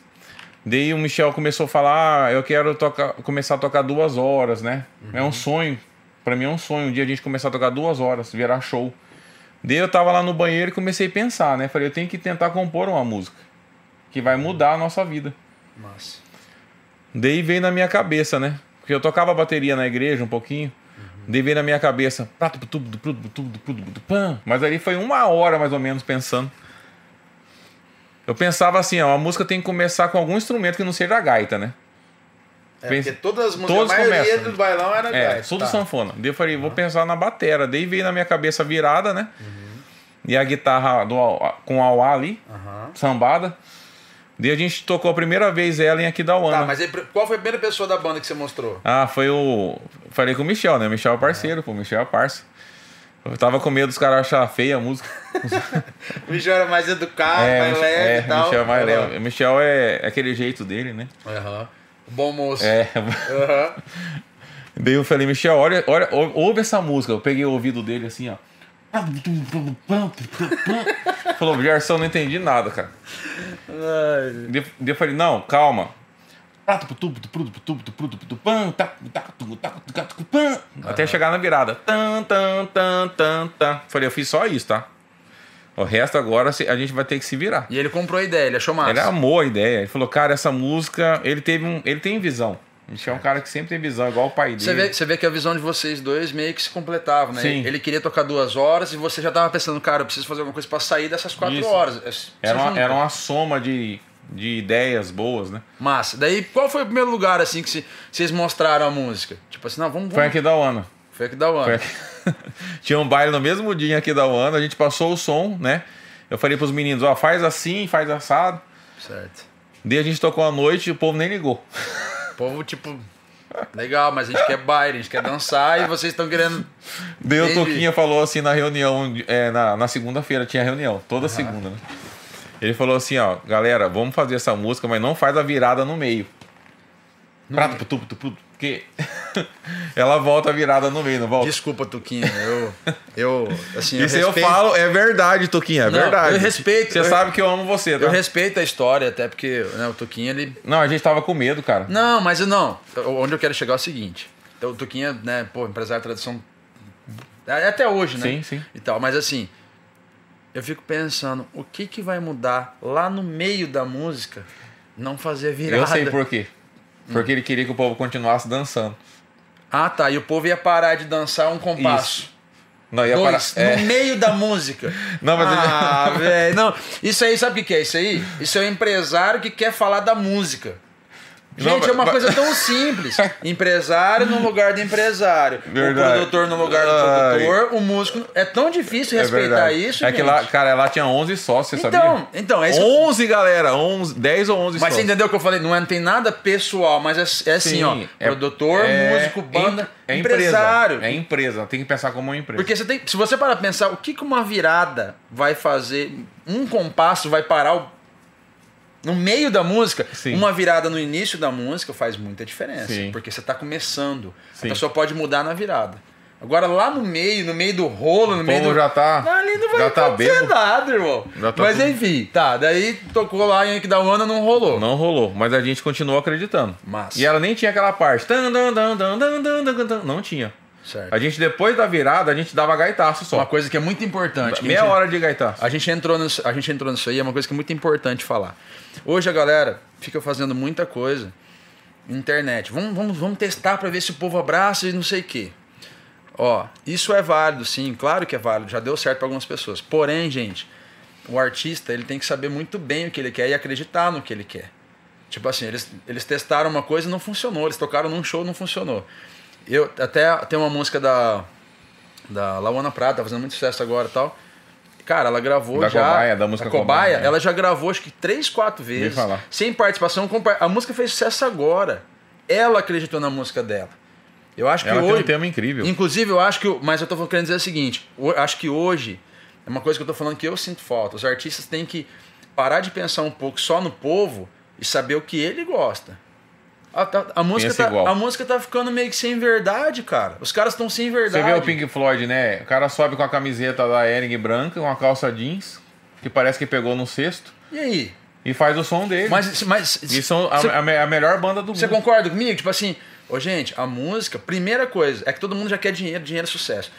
Daí o Michel começou a falar, ah, eu quero tocar, começar a tocar duas horas, né? É um sonho, pra mim é um sonho, um dia a gente começar a tocar duas horas, virar show. Daí eu tava lá no banheiro e comecei a pensar, né? Falei, eu tenho que tentar compor uma música que vai mudar a nossa vida. Massa. Daí veio na minha cabeça, né? Porque eu tocava bateria na igreja um pouquinho. Daí veio na minha cabeça. Mas ali foi uma hora mais ou menos pensando. Eu pensava assim, ó, a música tem que começar com algum instrumento que não seja a gaita, né? É, Pensa- porque todas as músicas, todos a maioria começam. do bailão era É, gaita, tudo tá. sanfona. Daí eu falei, vou pensar na batera. Daí veio na minha cabeça virada, né? E a guitarra do, com auá ali, Aham. sambada. Daí a gente tocou a primeira vez ela em Aquidauana. Tá, mas aí, qual foi a primeira pessoa da banda que você mostrou? Ah, foi o. Falei com o Michel, né? O Michel é parceiro, pô. O Michel é parça. Eu tava com medo dos caras achar feia a música. O Michel era mais educado, é, mais leve é, e tal. o Michel é mais Aham. leve. O Michel é aquele jeito dele, né? Aham. Bom moço. É. Aham. Daí eu falei, Michel, olha, olha, ou- ouve essa música. Eu peguei o ouvido dele assim, ó. Falou, Gerson, não entendi nada, cara. Daí eu falei, não, calma. Até chegar na virada. Tan, tan, tan, tan, tan. Falei, eu fiz só isso, tá? O resto agora a gente vai ter que se virar. E ele comprou a ideia, ele achou massa. Ele amou a ideia. Ele falou, cara, essa música. Ele teve um. Ele tem visão. A gente é um cara que sempre tem visão, igual o pai dele. Você vê, você vê que a visão de vocês dois meio que se completavam, né? Sim. Ele queria tocar duas horas e você já tava pensando, cara, eu preciso fazer alguma coisa pra sair dessas quatro Isso. horas. É- Era uma, junta. era uma soma de, de ideias boas, né? Massa. Daí, qual foi o primeiro lugar, assim, que vocês mostraram a música? Tipo assim, não, vamos... Foi vamos... aqui da. Foi aqui da aqui. Tinha um baile no mesmo dia aqui da Uana, a gente passou o som, né? Eu falei pros meninos, ó, faz assim, faz assado. Certo. Daí a gente tocou a noite e o povo nem ligou. O povo, tipo... Legal, mas a gente quer baile, a gente quer dançar e vocês estão querendo... Entendi. Toquinha falou assim na reunião, é, na, na segunda-feira tinha reunião, toda segunda, né? Ele falou assim, ó, galera, vamos fazer essa música, mas não faz a virada no meio. Prato, putu, putu, putu, porque ela volta a virada no meio, não volta? Desculpa, Tuquinha, eu... Eu, assim, eu Isso eu respeito- falo, é verdade, Toquinha, é Não, verdade. eu respeito, Você eu- sabe que eu amo você, tá? Eu respeito a história, até porque né, o Tuquinha, ele... Não, a gente tava com medo, cara. Não, mas eu não. Onde eu quero chegar é o seguinte. Então, o Tuquinha, né, pô, empresário de tradição. é Até hoje, né? Sim, sim. E tal. Mas assim, eu fico pensando, o que que vai mudar lá no meio da música não fazer virada? Eu sei por quê. Porque ele queria que o povo continuasse dançando. Ah, tá. E o povo ia parar de dançar um compasso. Não, ia Dois, parar. É. no meio da música. Não, mas ele- ah, velho. Não, isso aí, sabe o que é isso aí? Isso é o empresário que quer falar da música. Gente, é uma mas- coisa tão simples. Empresário no lugar do empresário. Verdade. O produtor no lugar do produtor. O músico. É tão difícil É respeitar verdade. isso, É gente. que lá, cara, lá tinha 11 sócios, você então, sabia? então, é isso. 11, galera. 11, 10 ou 11 Mas você sócios. entendeu o que eu falei? Não, é, não tem nada pessoal, mas é, é assim, Sim, ó. é- produtor, é- músico, banda, é empresário. Empresa. É empresa, tem que pensar como uma empresa. Porque você tem, se você parar pra pensar, o que, que uma virada vai fazer, um compasso vai parar o- no meio da música, Sim. uma virada no início da música faz muita diferença. Sim. Porque você tá começando. Sim. A pessoa pode mudar na virada. Agora lá no meio, no meio do rolo, no O meio do. já tá. Ali não vai já tá acontecer nada, irmão. Já tá Mas tudo- enfim, tá. Daí tocou lá em da Ana não rolou. Não rolou, mas a gente continuou acreditando. Massa. E ela nem tinha aquela parte. Não tinha. Certo. A gente, depois da virada, a gente dava gaitaço só. Uma coisa que é muito importante. Meia gente- hora de gaitaço. A gente, entrou nisso, a gente entrou nisso aí, é uma coisa que é muito importante falar. Hoje a galera fica fazendo muita coisa na internet. Vamos, vamos, vamos testar para ver se o povo abraça e não sei o quê. Ó, isso é válido, sim, claro que é válido, já deu certo para algumas pessoas. Porém, gente, o artista ele tem que saber muito bem o que ele quer e acreditar no que ele quer. Tipo assim, eles, eles testaram uma coisa e não funcionou, eles tocaram num show e não funcionou. Eu até tem uma música da da Lawana Prata, tá fazendo muito sucesso agora e tal. Cara, ela gravou Da já. Cobaia, da música a Cobaia, Cobaia, né? ela já gravou acho que três, quatro vezes. Sem participação. A música fez sucesso agora. Ela acreditou na música dela. Eu acho que Ela tem hoje. um tema incrível. Inclusive, eu acho que. Mas eu tô querendo dizer o seguinte: acho que hoje. É uma coisa que eu tô falando que eu sinto falta. Os artistas têm que parar de pensar um pouco só no povo e saber o que ele gosta. A, a- a música Pensa tá, igual. a música tá ficando meio que sem verdade, cara. Os caras estão sem Você verdade. vê o Pink Floyd, né? O cara sobe com a camiseta da Ering branca, uma calça jeans, que parece que pegou no cesto, E aí? e faz o som dele. Mas, mas E são a, Você- a a melhor banda do Você mundo. concorda comigo? Tipo assim, ô gente, a música, primeira coisa, é que todo mundo já quer dinheiro, dinheiro é sucesso.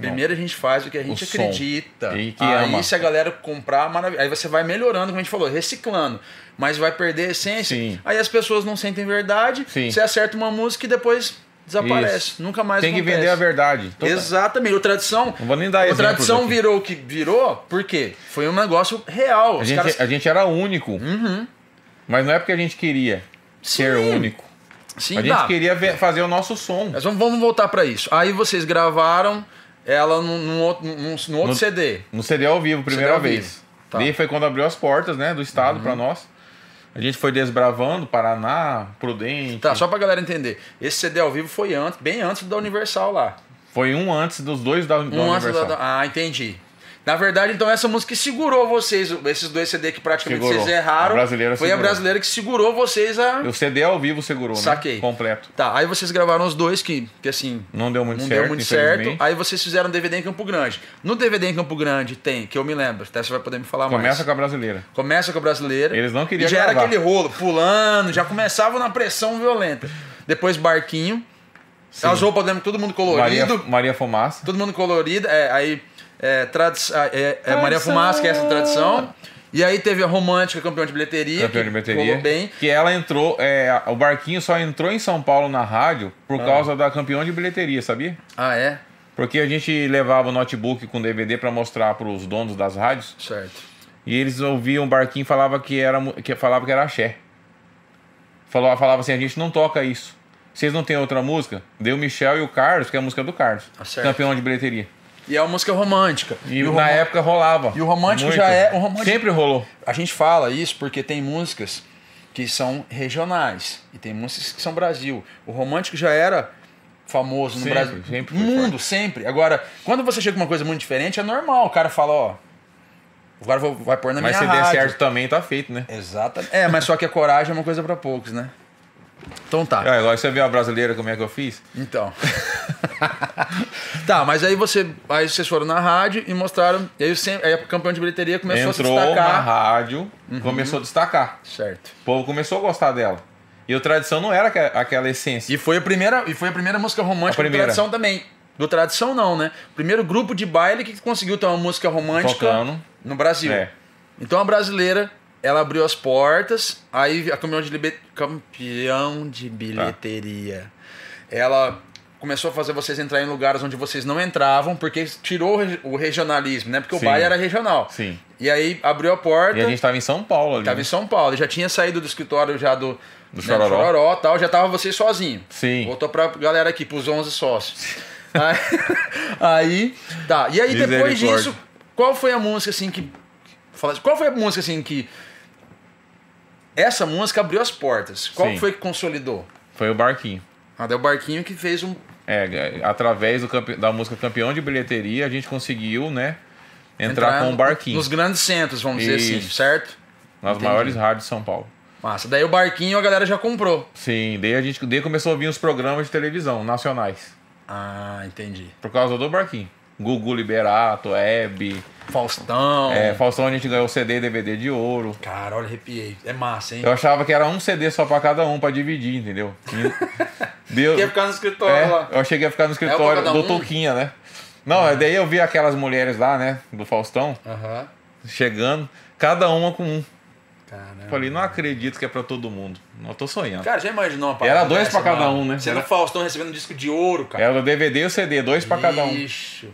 Primeiro a gente faz o que a gente O acredita. E que aí ama. se a galera comprar, maravilha. Aí você vai melhorando, como a gente falou, reciclando. Mas vai perder a essência. Sim. Aí as pessoas não sentem verdade. Sim. Você acerta uma música e depois desaparece. Isso. Nunca mais Tem que acontece. vender a verdade. Toda- Exatamente. O tradição. Não vou nem dar o tradição aqui. virou o que virou, por quê? Foi um negócio real. A Os gente, caras- Uhum. a gente era único. Mas não é porque a gente queria ser Sim. único. Sim, a gente dá. queria ver- fazer o nosso som. Mas vamos, vamos voltar pra isso. Aí vocês gravaram ela num, num outro, num, num outro No- CD. No CD ao vivo, primeira ao vez. vivo. Tá. Daí foi quando abriu as portas, né, do estado pra nós. A gente foi desbravando, Paraná, Prudente. Tá, só pra galera entender. Esse CD ao vivo foi antes, bem antes da Universal lá. Foi um antes dos dois da, da Um antes Universal. da, da- Ah, entendi. Na verdade, então, essa música que segurou vocês, esses dois CD que praticamente Segurou. vocês erraram. A foi segurou. a brasileira que segurou vocês a. O CD ao vivo segurou, Saquei. né? Completo. Tá, aí vocês gravaram os dois que, que assim. Não deu muito não certo, deu muito certo. Aí vocês fizeram um DVD em Campo Grande. No DVD em Campo Grande tem, que eu me lembro, até você vai poder me falar mais. Começa com a brasileira. Começa com a brasileira. Eles não queriam E já era gravar. aquele rolo, pulando, já começava na pressão violenta. Depois barquinho. Sim. As roupas, todo mundo Maria, colorido. Maria Fumaça. Todo mundo colorido. É, aí, é, tradi- ah, é, é Maria. Fumaça, que é essa tradição. E aí teve a Romântica, campeão de bilheteria. Campeão de que bilheteria. rolou bem. Que ela entrou, é, o barquinho só entrou em São Paulo na rádio Ah. por causa da campeão de bilheteria, sabia? Ah, é? Porque a gente levava o notebook com DVD pra mostrar pros donos das rádios Certo. e eles ouviam o barquinho e falava que era que falava que era axé. Falou, falava assim, a gente não toca isso. Vocês não têm outra música? Deu o Michel e o Carlos, que é a música do Carlos. Ah, certo. campeão de bilheteria. E é uma música romântica. E, o na român- época rolava. E o romântico Muito. já é- o romântico- Sempre rolou. A gente fala isso porque tem músicas que são regionais e tem músicas que são Brasil. O romântico já era famoso no Sempre, Brasil. sempre mundo, sempre. Agora, quando você chega com uma coisa muito diferente, é normal. O cara fala, ó, agora vou- vai pôr na Mas minha se der rádio. certo também, tá feito, né? Exatamente. É, mas só que a coragem é uma coisa pra poucos, né? Então tá. É, agora você viu a brasileira como é que eu fiz? Então. tá, mas aí você. Aí vocês foram na rádio e mostraram. E aí, o sem- aí a campeão de bilheteria começou Entrou a se na destacar. rádio, Uhum. começou a destacar. Certo. O povo começou a gostar dela. E o Tradição não era aque- aquela essência. E foi a primeira, e foi a primeira música romântica A primeira. do Tradição também. Do Tradição não, né? Primeiro grupo de baile que conseguiu ter uma música romântica Tocando. no Brasil. É. Então a brasileira, ela abriu as portas, aí a campeão de, libe- campeão de bilheteria. Ela começou a fazer vocês entrar em lugares onde vocês não entravam, porque tirou o regi- o regionalismo, né? Porque Sim. o baile era regional. Sim. E aí abriu a porta. E a gente tava em São Paulo ali. Tava né? em São Paulo, já tinha saído do escritório já do, Do né, Chororó. Chororó tal, já tava você sozinho. Sim. Voltou pra galera aqui, pros 11 sócios. aí, aí, tá. E aí depois disso, qual foi a música assim que qual foi a música assim que essa música abriu as portas? Qual Sim. foi que consolidou? Foi o Barquinho. Ah, daí o Barquinho que fez um É, através do da música Campeão de Bilheteria, a gente conseguiu, né? Entrar, com o Barquinho. nos grandes centros, vamos dizer assim, Isso. certo? Nas Entendi. maiores rádios de São Paulo. Massa. Daí o Barquinho a galera já comprou. Sim, daí a gente daí começou a vir os programas de televisão nacionais. Ah, entendi. Por causa do barquinho. Gugu Liberato, Hebe. Faustão. É, Faustão a gente ganhou CD e DVD de ouro. Cara, olha, arrepiei. É massa, hein? Eu achava que era um CD só pra cada um, pra dividir, entendeu? E Deu, Quer ficar no escritório é, lá. eu cheguei a ficar no escritório É pra cada do um? Tuquinha, né? Não, daí eu vi aquelas mulheres lá, né? Do Faustão, Aham. chegando, cada uma com um. Caramba. Falei, não acredito que é pra todo mundo. Não, tô sonhando. Cara, já imaginou uma Era dois dessa, pra cada mano? um, né? Sendo Era- Faustão recebendo um disco de ouro, cara. Era o DVD e o CD, dois pra cada um. Ixi,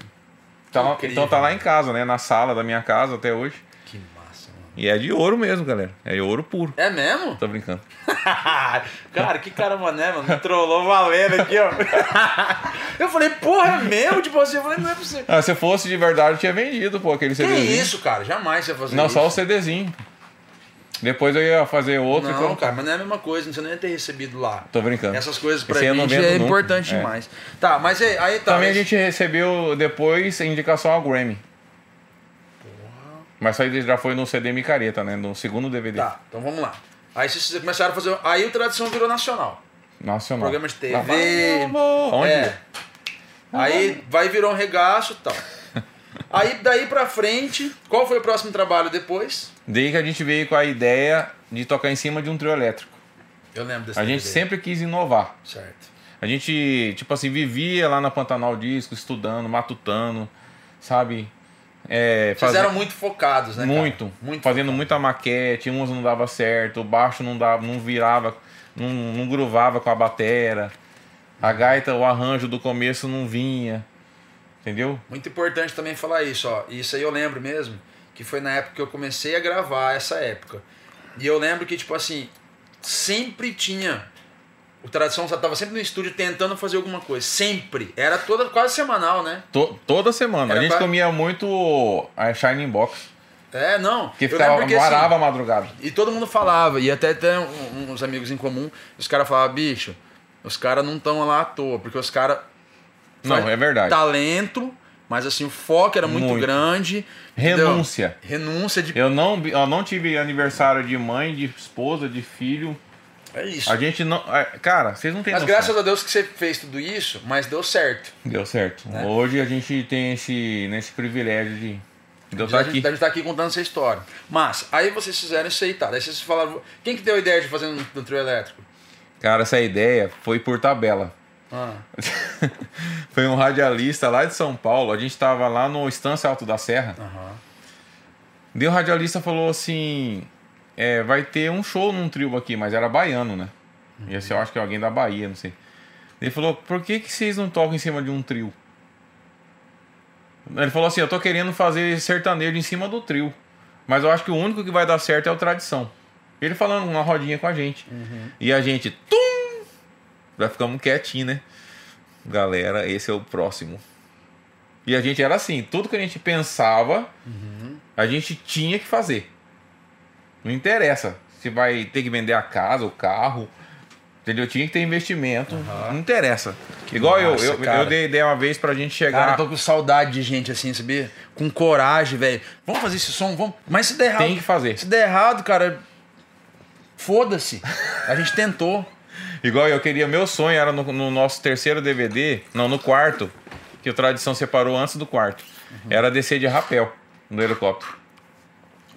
Tá- incrível. então tá lá em casa, né? Na sala da minha casa até hoje. que massa, mano. E é de ouro mesmo, galera. É de ouro puro. É mesmo? Tô brincando. cara, que cara mané, mano. Me trollou valendo aqui, ó. eu falei, porra, é mesmo? Tipo assim, eu falei, não é possível. Ah, se fosse de verdade, eu tinha vendido, pô, aquele Que CDzinho. isso, cara? Jamais você ia fazer Não, isso. só o CDzinho. Depois eu ia fazer outro. Não, cara, mas não é a mesma coisa, você não ia ter recebido lá. Tô brincando. Essas coisas pra Esse gente é nunca. importante É. demais. Tá, mas aí, aí tá. Também a mas- gente recebeu depois a indicação ao Grammy. Mas isso aí já foi no CD Micareta, né? No segundo DVD. Tá, então vamos lá. Aí vocês começaram a fazer. Aí o Tradição virou nacional. Nacional. Programa de TV. Onde? É. Aí vai virar um regaço e tal. Aí daí pra frente, qual foi o próximo trabalho depois? Daí que a gente veio com a ideia de tocar em cima de um trio elétrico. Eu lembro desse A gente DVD. sempre quis inovar. Certo. A gente, tipo assim, vivia lá na Pantanal Disco, estudando, matutando, sabe? É, Vocês fazer- eram muito focados, né? muito, Muito fazendo focados. muita maquete, uns não dava certo, o baixo não dava, não virava, não, não gruvava com a batera, a gaita, o arranjo do começo não vinha, entendeu? Muito importante também falar isso, ó. Isso aí eu lembro mesmo, que foi na época que eu comecei a gravar essa época. E eu lembro que, tipo assim, sempre tinha. O Tradição tava sempre no estúdio tentando fazer alguma coisa. Sempre. Era toda, quase semanal, né? To- toda semana. Era a gente comia muito a Shining Box, É, não. que ficava, porque, assim, varava a madrugada. E todo mundo falava, e até tem uns amigos em comum, os caras falavam, bicho, os caras não estão lá à toa, porque os caras. Não, é verdade. Talento, mas assim, o foco era muito, Muito. grande. entendeu? Renúncia. Renúncia de. Eu não, eu não tive aniversário de mãe, de esposa, de filho. É isso. A gente não. é, Cara, vocês não têm Mas noção. graças a Deus que você fez tudo isso, mas deu certo. Deu certo. Né? Hoje a gente tem esse, nesse privilégio de, de eu A estar gente, aqui. a gente tá aqui contando essa história. Mas, aí vocês fizeram isso aí, tá? Daí vocês falaram. Quem que deu a ideia de fazer no, no trio elétrico? Cara, essa ideia foi por tabela. Ah, foi um radialista lá de São Paulo. A gente estava lá no Estância Alto da Serra. aham. Daí o radialista falou assim: é, vai ter um show num trio aqui, mas era baiano, né? E assim, eu acho que é alguém da Bahia, não sei. Ele falou: por que, que vocês não tocam em cima de um trio? Ele falou assim: eu tô querendo fazer sertanejo em cima do trio, mas eu acho que o único que vai dar certo é o tradição. Ele falando uma rodinha com a gente. E a gente, tum! Já ficamos quietinhos, né? Galera, esse é o próximo. E a gente era assim: tudo que a gente pensava, a gente tinha que fazer. Não interessa se vai ter que vender a casa, o carro. Entendeu? Tinha que ter investimento. Aham. Não interessa. Igual eu, massa, eu, cara. eu dei ideia uma vez pra gente chegar. Cara, eu tô com saudade de gente assim, sabia? Com coragem, velho. Vamos fazer esse som, vamos. Mas se der errado. Tem que fazer. Se der errado, cara. Foda-se. A gente tentou. Igual eu queria, meu sonho era no, no nosso terceiro DVD, não, no quarto, que o Tradição separou antes do quarto. Uhum. Era descer de rapel no helicóptero.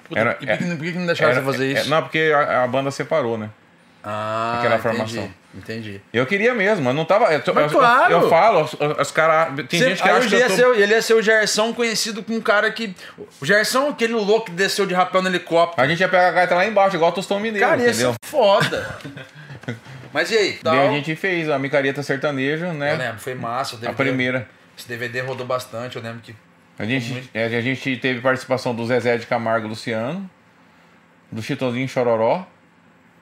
Puta, Era- e por que, por que não deixaram você fazer é- isso? não, porque a, a banda separou, né? Ah, aquela entendi, formação. Entendi. Eu queria mesmo, mas não tava. Eu, Mas eu- claro! eu falo, os, os caras. Tem Você- gente que acha que ele, eu ia tô... ser, ele ia ser o Gerson conhecido como um cara que. O Gerson, aquele louco que desceu de rapel no helicóptero. A gente ia pegar a gaita lá embaixo, igual o Tostão Mineiro, Cara, ia entendeu? ser foda. Mas e aí? Tal? Daí a gente fez a micareta sertanejo, Eu né? lembro, foi massa. O A DVD, primeira. Esse DVD rodou bastante, eu lembro que. A gente, é, a gente teve participação do Zezé de Camargo Luciano, do Chitãozinho Chororó,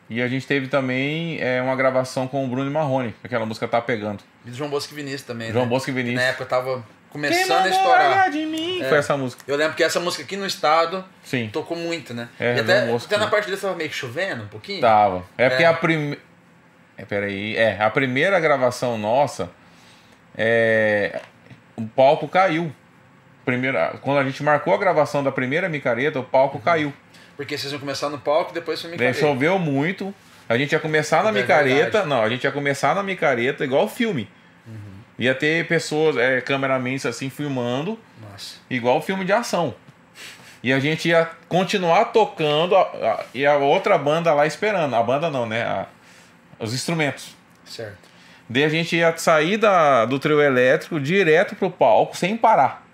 e a gente teve também é, uma gravação com o Bruno Marrone, que aquela música tá pegando. E do João Bosco e Vinícius também. João né? Bosco e Que Vinícius. Na época tava Quem começando a estourar. de mim? É. Foi essa música. Eu lembro que essa música aqui no estado Sim, tocou muito, né? É, e até, João Bosco, até na parte dele tava meio que chovendo um pouquinho. tava. É porque É. a primeira. É, peraí. É, a primeira gravação nossa, é, o palco caiu. Primeira, quando a gente marcou a gravação da primeira micareta, o palco caiu. Porque vocês iam começar no palco e depois foi Daí choveu muito. A gente ia começar na É micareta. verdade. Não, a gente ia começar na micareta igual o filme. Ia ter pessoas, é, cameramans assim, filmando, Nossa. igual filme de ação. E a gente ia continuar tocando a- a- e a outra banda lá esperando. A banda não, né? A- os instrumentos. Certo. Daí a gente ia sair da, do trio elétrico direto pro palco sem parar.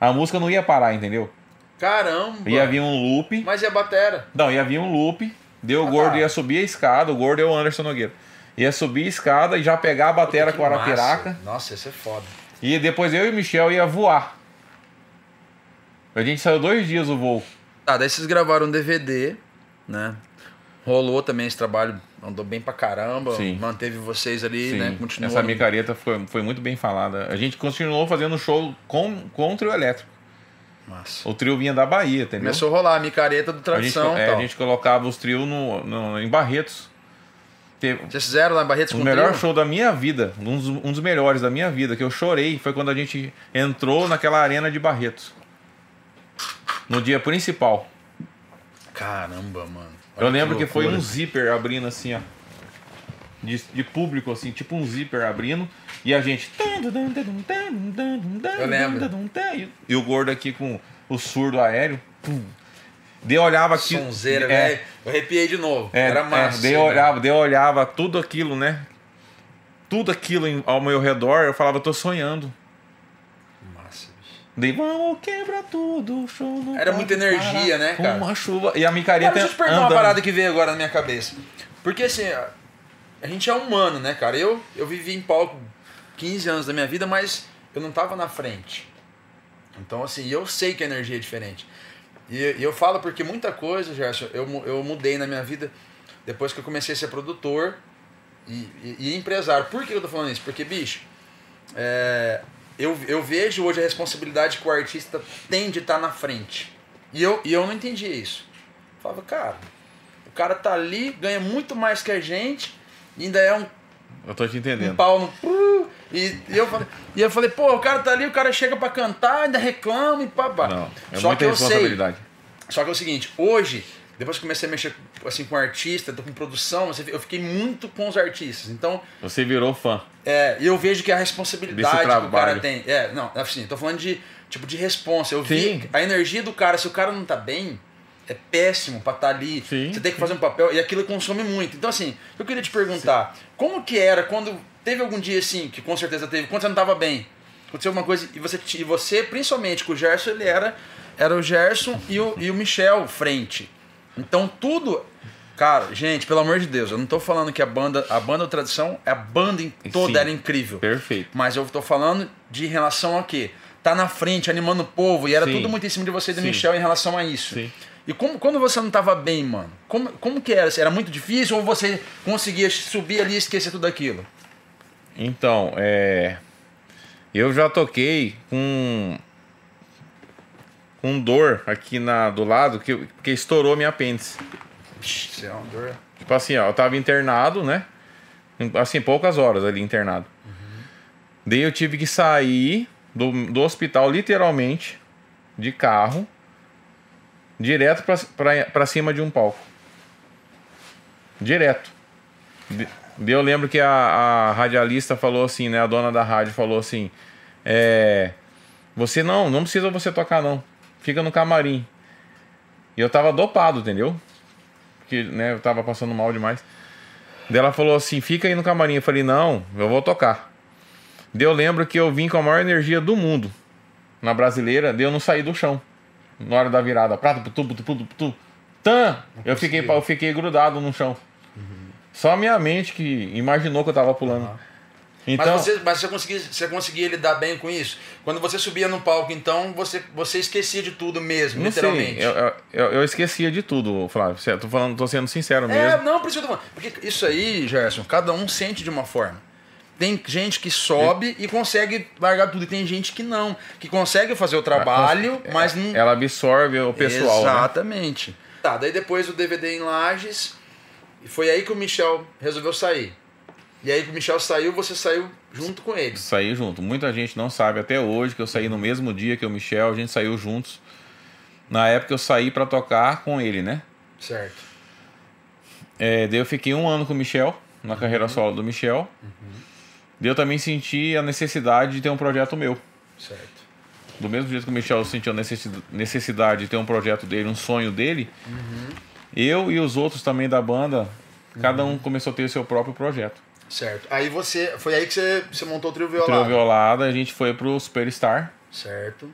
A música não ia parar, entendeu? Caramba! Ia vir um loop. Mas e a batera? Não, ia vir um loop. Deu o Ah, gordo, tá. ia subir a escada. O gordo é o Anderson Nogueira. Ia subir a escada e já pegar a batera Que com a arapiraca. massa. Nossa, isso é foda. E depois eu e o Michel ia voar. A gente saiu dois dias o voo. Tá, daí vocês gravaram um DVD, né? Rolou também esse trabalho, andou bem pra caramba, Sim. manteve vocês ali, Sim, né? Continuou. essa micareta foi, foi muito bem falada. A gente continuou fazendo show com, com o trio elétrico. Massa. O trio vinha da Bahia, entendeu? Começou a rolar a micareta do a, gente, tradição. é, a gente colocava os trios no, no- em Barretos. Teve, Vocês fizeram lá em Barretos o com melhor trio? show da minha vida, um dos, um dos melhores da minha vida, que eu chorei, foi quando a gente entrou naquela arena de Barretos. No dia principal. Caramba, mano. Eu lembro que, foi loucura. um zíper abrindo assim, ó. De, de público, assim, tipo um zíper abrindo. E a gente. Eu lembro. E o gordo aqui com o surdo aéreo. Pum. Eu olhava aqui. Sonzeira, é, velho. Eu arrepiei de novo. É, Era massa. É, daí eu né? olhava, daí eu olhava tudo aquilo, né? Tudo aquilo ao meu redor, eu falava, tô sonhando. Daí, vamos quebrar tudo, show não Era muita energia, né, cara? Uma chuva. E a Cara, micareta deixa eu te perguntar uma parada que veio agora na minha cabeça. Porque assim, a- gente é humano, né, cara? Eu, eu vivi em palco 15 anos da minha vida, mas eu não tava na frente. Então, assim, eu sei que a energia é diferente. E, e eu falo porque muita coisa, Gerson, eu, eu mudei na minha vida depois que eu comecei a ser produtor e, e- e empresário. Por que eu tô falando isso? Porque, bicho, é, eu, eu vejo hoje a responsabilidade que o artista tem de estar na frente. E eu, e eu não entendia isso. Eu falava, cara, o cara tá ali, ganha muito mais que a gente, ainda é um, Eu tô te um entendendo. pau no. E, e eu falei, e eu falei, pô, o cara tá ali, o cara chega pra cantar, ainda reclama e papá. Não, é Só muita que eu sei. Só que é o seguinte, hoje, depois comecei a mexer assim, com artista, tô com produção, eu fiquei muito com os artistas. Então, Você virou fã. é, e eu vejo que a responsabilidade que o cara tem. É, não, assim, tô falando de tipo de responsa. Eu vi Sim. a energia do cara, se o cara não tá bem, é péssimo pra estar ali. Sim, Você tem que fazer um papel e aquilo consome muito. Então, assim, eu queria te perguntar, como que era quando teve algum dia assim, que com certeza teve, quando você não tava bem? Aconteceu alguma coisa e você, e você principalmente com o Gerson, ele era, era o Gerson e o, e o Michel frente. Então tudo. Cara, gente, pelo amor de Deus, eu não tô falando que a banda, a banda tradição, a banda em toda Sim. era incrível. Perfeito. Mas eu tô falando de relação a quê? Tá na frente, animando o povo, e era Sim. tudo muito em cima de você e do Sim. Michel em relação a isso. Sim. E como, quando você não tava bem, mano, como, como que era? Era muito difícil ou você conseguia subir ali e esquecer tudo aquilo? Então, é. Eu já toquei com. Com dor aqui na, do lado, que, porque estourou minha apêndice. Isso é uma dor. Tipo assim, ó, eu tava internado, né? Assim, poucas horas ali internado. Daí eu tive que sair do, do hospital, literalmente, de carro, direto pra cima de um palco. Direto. De- eu lembro que a, a radialista falou assim, né? A dona da rádio falou assim: é, Você não, não precisa você tocar, não. Fica no camarim. E eu tava dopado, entendeu? Porque, né, eu tava passando mal demais. Daí ela falou assim: fica aí no camarim. Eu falei: não, eu vou tocar. Daí eu lembro que eu vim com a maior energia do mundo na brasileira, daí eu não saí do chão. Na hora da virada, prata, putu, putu, putu, putu. Tan! Eu fiquei, eu fiquei grudado no chão. Só a minha mente que imaginou que eu tava pulando. Então, mas você, mas você, conseguia, você conseguia lidar bem com isso? Quando você subia no palco, então, você, você esquecia de tudo mesmo, não literalmente. sei, eu, eu, eu- esquecia de tudo, Flávio. Tô, falando, tô sendo sincero É, mesmo. não, por isso que eu tô falando. Porque isso aí, Gerson, cada um sente de uma forma. Tem gente que sobe e consegue largar tudo, e tem gente que não, que consegue fazer o trabalho, mas não. Ela absorve o pessoal, né? Exatamente. Tá, daí depois o DVD em Lages, e foi aí que o Michel resolveu sair. E aí que o Michel saiu, você saiu junto com ele. Saí junto. Muita gente não sabe até hoje que eu saí no mesmo dia que o Michel, a gente saiu juntos. Na época eu saí pra tocar com ele, né? Certo. É, daí eu fiquei um ano com o Michel, na Uhum. carreira solo do Michel. E eu também senti a necessidade de ter um projeto meu. Certo. Do mesmo jeito que o Michel sentiu a necessi- necessidade de ter um projeto dele, um sonho dele, eu e os outros também da banda, cada um começou a ter o seu próprio projeto. Certo. Aí você. Foi aí que você, você montou o trio Trio violado. Violada, a gente foi pro Superstar. Certo.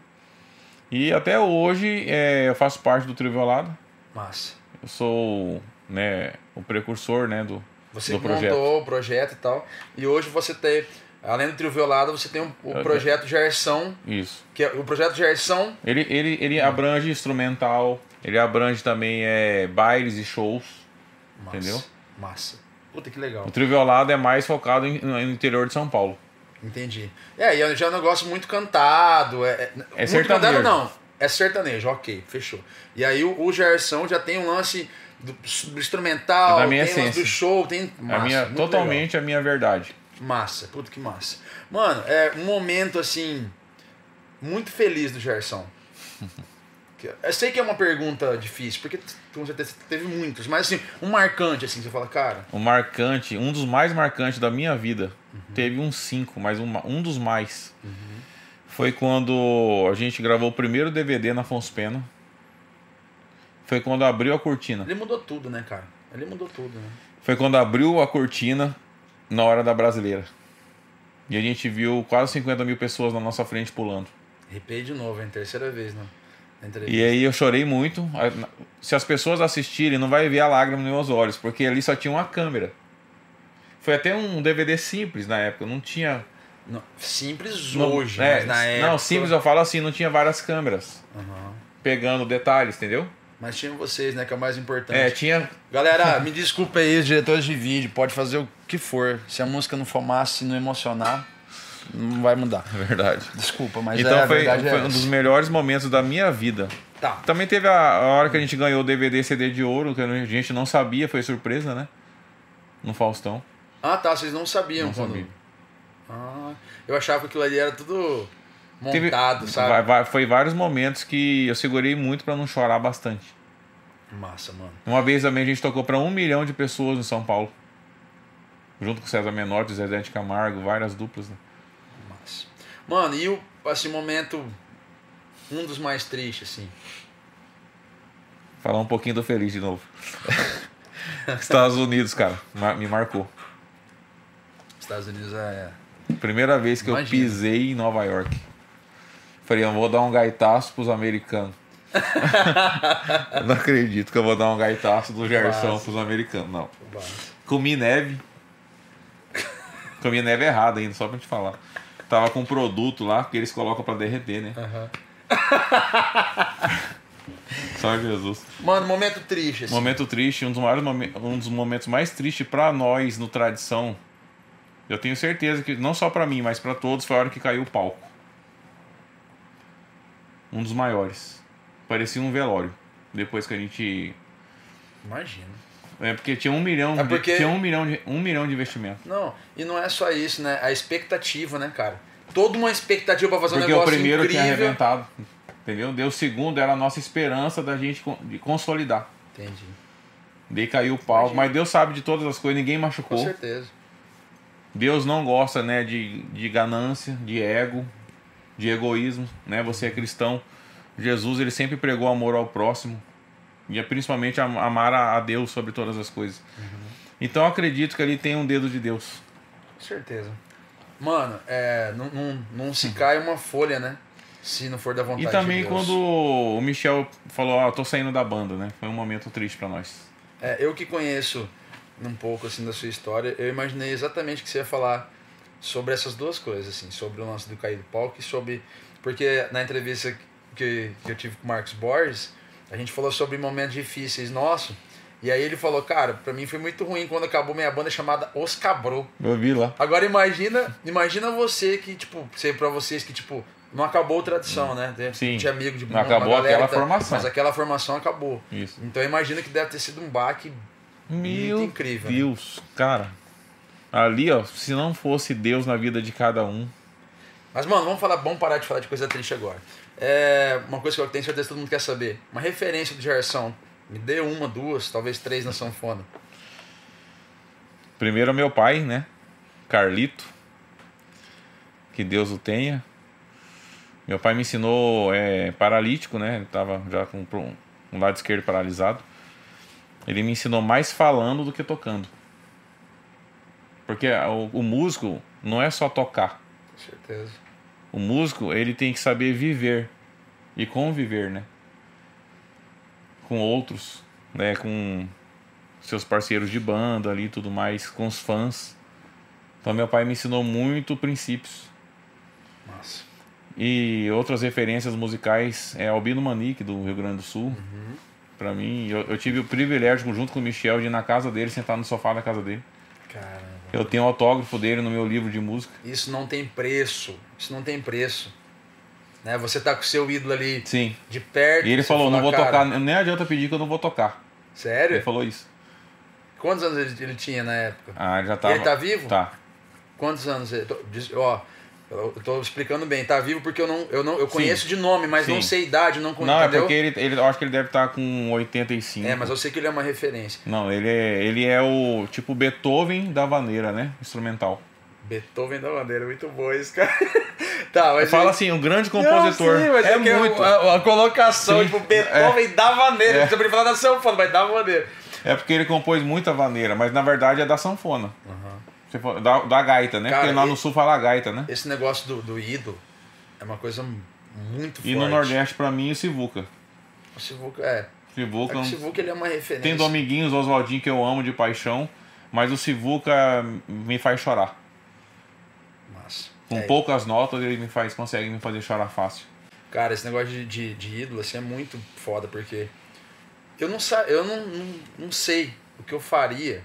E até hoje é, eu faço parte do Trio Violada. Massa. Eu sou né, o precursor né, do, Você do projeto. montou o projeto e tal. E hoje você tem, além do trio violado, você tem um- o projeto Gerson, Isso. que é o projeto Gerson. Ele, ele, ele abrange instrumental, ele abrange também é, bailes e shows. Massa. Entendeu? Massa. Puta que legal. O Trio Violada é mais focado em- no interior de São Paulo. Entendi. É, e eu já é um negócio muito cantado. É, é, muito sertanejo. cantado não. É sertanejo, ok, fechou. E aí o, o Gerson já tem um lance do, do instrumental, É da minha tem lance do show, tem. a Massa, minha, muito totalmente a minha verdade. legal. Massa, puta que massa. Mano, é um momento assim. Muito feliz do Gerson. Que- Eu sei que é uma pergunta difícil, porque com certeza teve muitos, mas assim, um marcante, assim, você fala, cara, O marcante, um dos mais marcantes da minha vida, teve uns cinco, mas um, um dos mais. Foi quando a gente gravou o primeiro DVD na Afonso Pena. Foi quando abriu a cortina. ele mudou tudo, né, cara? Ele mudou tudo, né? Foi quando abriu a cortina na hora da brasileira. E a gente viu quase 50 mil pessoas na nossa frente pulando. Arrepiei de novo, é a terceira vez, né? E aí eu chorei muito. Se as pessoas assistirem, não vai ver a lágrima nos meus olhos, porque ali só tinha uma câmera. Foi até um DVD simples na época, não tinha. Não, simples não- hoje, é, mas na época. Não, simples eu falo assim, não tinha várias câmeras Aham. pegando detalhes, entendeu? Mas tinha vocês, né? Que é o mais importante. É, tinha. Galera, me desculpa aí, os diretores de vídeo. Pode fazer o que for. Se a música não for massa, se não emocionar, não vai mudar. É verdade. Desculpa, mas Então é, a foi, verdade é foi um dos melhores momentos da minha vida. Tá. Também teve a, a hora que a gente ganhou o DVD CD de ouro, que a gente não sabia, foi surpresa, né? No Faustão. Ah, tá. Vocês não sabiam Não quando. sabia. Ah, eu achava que aquilo ali era tudo Teve- montado, sabe? vai- vai- foi vários momentos que eu segurei muito pra não chorar bastante. Massa, mano. Uma vez também a gente tocou pra um milhão de pessoas em São Paulo. Junto com César Menotti, Zezé de Camargo, várias duplas. Né? Mano, e o assim, momento. Um dos mais tristes, assim. Falar um pouquinho do Feliz de novo. Estados Unidos, cara, me marcou. Estados Unidos é. Primeira vez que eu Imagina. pisei em Nova York. Falei, eu vou dar um gaitaço pros americanos. Eu não acredito que eu vou dar um gaitaço do Gerson pros americanos, não. Comi neve. Comi neve errada ainda, só pra te falar. Tava com um produto lá que eles colocam pra derreter, né? Aham. Só Jesus. Mano, momento triste, assim. Momento triste, um dos, maiores momen- um dos momentos mais tristes pra nós no Tradição. Eu tenho certeza que, não só pra mim, mas pra todos, foi a hora que caiu o palco. Um dos maiores. Parecia um velório. Depois que a gente. Imagina. É porque tinha um milhão, É de- porque- tinha um milhão de, um milhão de investimento. Não, e não é só isso, né? A expectativa, né, cara? Toda uma expectativa pra fazer um Porque o negócio primeiro tinha incrível. arrebentado. Entendeu? Deu o segundo, era a nossa esperança da gente de consolidar. Entendi. Daí caiu o palco, mas Deus sabe de todas as coisas, ninguém Com machucou. certeza. Deus não gosta, né, de, de ganância, de ego, de egoísmo, né? Você é cristão. Jesus, ele sempre pregou amor ao próximo. E é principalmente am- amar a Deus sobre todas as coisas. Então eu acredito que ali tem um dedo de Deus. Com certeza. Mano, é, não, não, não se cai uma folha, né? Se não for da vontade E também de Deus. quando o Michel falou, ó, tô saindo da banda, né? Foi um momento triste pra nós. É, eu que conheço um pouco assim da sua história, eu imaginei exatamente que você ia falar sobre essas duas coisas, assim, sobre o lance do cair do palco e sobre. Porque na entrevista que, que eu tive com o Marcos Borges, a gente falou sobre momentos difíceis nossos. E aí ele falou, cara, pra mim foi muito ruim quando acabou minha banda chamada Os Cabrou. Eu vi lá. Agora imagina, imagina você que, tipo, sei pra vocês que, tipo, não acabou a tradição, né? Tem, Sim. Tinha amigo de Não acabou galera aquela que tá- formação. Mas aquela formação acabou. Isso. Então imagina que deve ter sido um baque Meu incrível, né? Deus, cara. Ali, ó, se não fosse Deus na vida de cada um, Mas, mano, vamos falar, vamos parar de falar de coisa triste agora. É uma coisa que eu tenho certeza que todo mundo quer saber. Uma referência do Gerson. Me dê uma, duas, talvez três na sanfona. primeiro é meu pai, né? Carlito. que Deus o tenha. Meu pai me ensinou é, paralítico, né? Ele tava já com um lado esquerdo paralisado. Ele me ensinou mais falando do que tocando. Porque o, o músico não é só tocar. Com certeza. O músico, ele tem que saber viver e conviver, né? Com outros, né? Com seus parceiros de banda ali e tudo mais, com os fãs. Então meu pai me ensinou muito princípios. Massa. E outras referências musicais é Albino Manique, do Rio Grande do Sul. Uhum. Pra mim, eu, eu, tive o privilégio, junto com o Michel, de ir na casa dele, sentar no sofá da casa dele. Caramba. Eu tenho o autógrafo dele no meu livro de música. Isso não tem preço. Isso não tem preço. Né? Você tá com o seu ídolo ali Sim. de perto. E ele falou, fala, não vou cara, tocar, nem adianta pedir que eu não vou tocar. Sério? Ele falou isso. Quantos anos ele, ele tinha na época? Ah, ele já E tava. ele tá vivo? Tá. Quantos anos? ele- Ó, eu tô explicando bem. Tá vivo porque eu não, eu não, eu conheço de nome, mas não Sim. sei idade, não conheço. Não, é porque ele, ele, eu acho que ele deve estar com 85. É, mas eu sei que ele é uma referência. Não, ele é, ele é o tipo Beethoven da vaneira, né? Instrumental. Beethoven da bandeira, muito bom esse cara. tá, mas. Fala ele- assim, um grande Não, compositor. sim, mas é, é, que muito. A, a colocação, Sim. tipo, Beethoven da maneira. É. Não precisa falar da sanfona, mas da maneira. É porque ele compôs muita vaneira, mas na verdade é da sanfona. Você Da, da gaita, né? Cara, porque lá no e- sul fala gaita, né? Esse negócio do, do ídolo é uma coisa muito E forte. no Nordeste, pra mim, o Sivuca. O Sivuca, é. É Sivuca, que o Sivuca ele é uma referência. tem Dominguinhos, Oswaldinho, que eu amo de paixão, mas o Sivuca me faz chorar. Massa. Com É, poucas notas, ele me faz, consegue me fazer chorar fácil. Cara, esse negócio de, de, de ídolo assim, é muito foda, porque eu não, sa eu não, não, não sei o que eu faria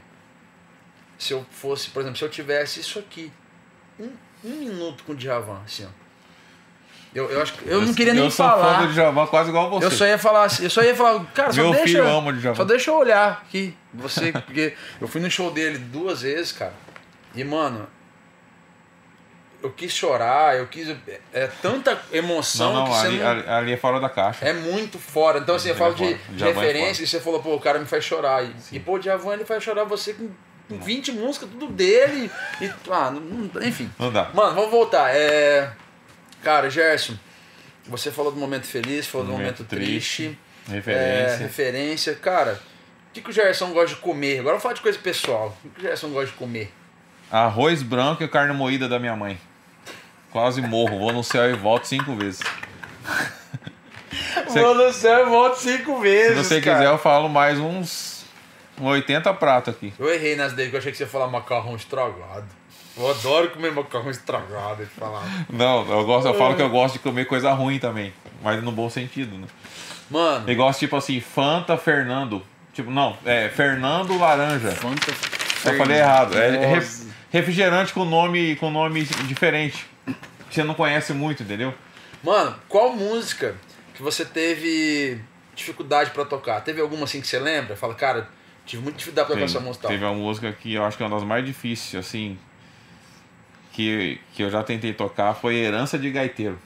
se eu fosse, por exemplo, se eu tivesse isso aqui, um, um minuto com o Djavan, assim, ó. Eu, eu acho que eu não queria nem eu sou falar. fã do Djavan quase igual você. Eu só ia falar assim, eu só ia falar, cara, só Meu deixa. filho ama o Djavan. Só deixa eu olhar aqui. Você, porque eu fui no show dele duas vezes, cara. E, mano, eu quis chorar, eu quis. É tanta emoção Não, não, que você ali, não. ali, é fora da caixa. É muito fora. Então, assim, eu falo é de, de é referência e você falou, pô, o cara me faz chorar. E, e pô, o Djavan ele faz chorar você com 20 músicas, tudo dele. E, ah, enfim. Não dá. Mano, vamos voltar. É... Cara, Gerson, você falou do momento feliz, falou do Momento momento triste. Referência. É, referência. Cara, o que, que o Gerson gosta de comer? Agora vamos falar de coisa pessoal. O que, que o Gerson gosta de comer? Arroz branco e carne moída da minha mãe. Quase morro, vou no céu e volto cinco vezes. Você- Vou no céu e volto cinco Se vezes. você cara. quiser, eu falo mais uns, uns 80 pratos aqui. Eu errei nas daí que eu achei que você ia falar macarrão estragado. Eu adoro comer macarrão estragado e falar. Não, eu, gosto, eu falo que eu gosto de comer coisa ruim também. Mas no bom sentido, né? Mano, Eu gosto, tipo assim, Fanta Fernando. Tipo, não, é Fernando Laranja. Fanta. Eu falei errado. É re- refrigerante com nome, com nome diferente. Você não conhece muito, entendeu? Mano, qual música que você teve dificuldade pra tocar? Teve alguma assim que você lembra? Fala, cara, tive muita dificuldade pra essa música. teve uma música que eu acho que é uma das mais difíceis, assim, que, que eu já tentei tocar, foi Herança de Gaiteiro,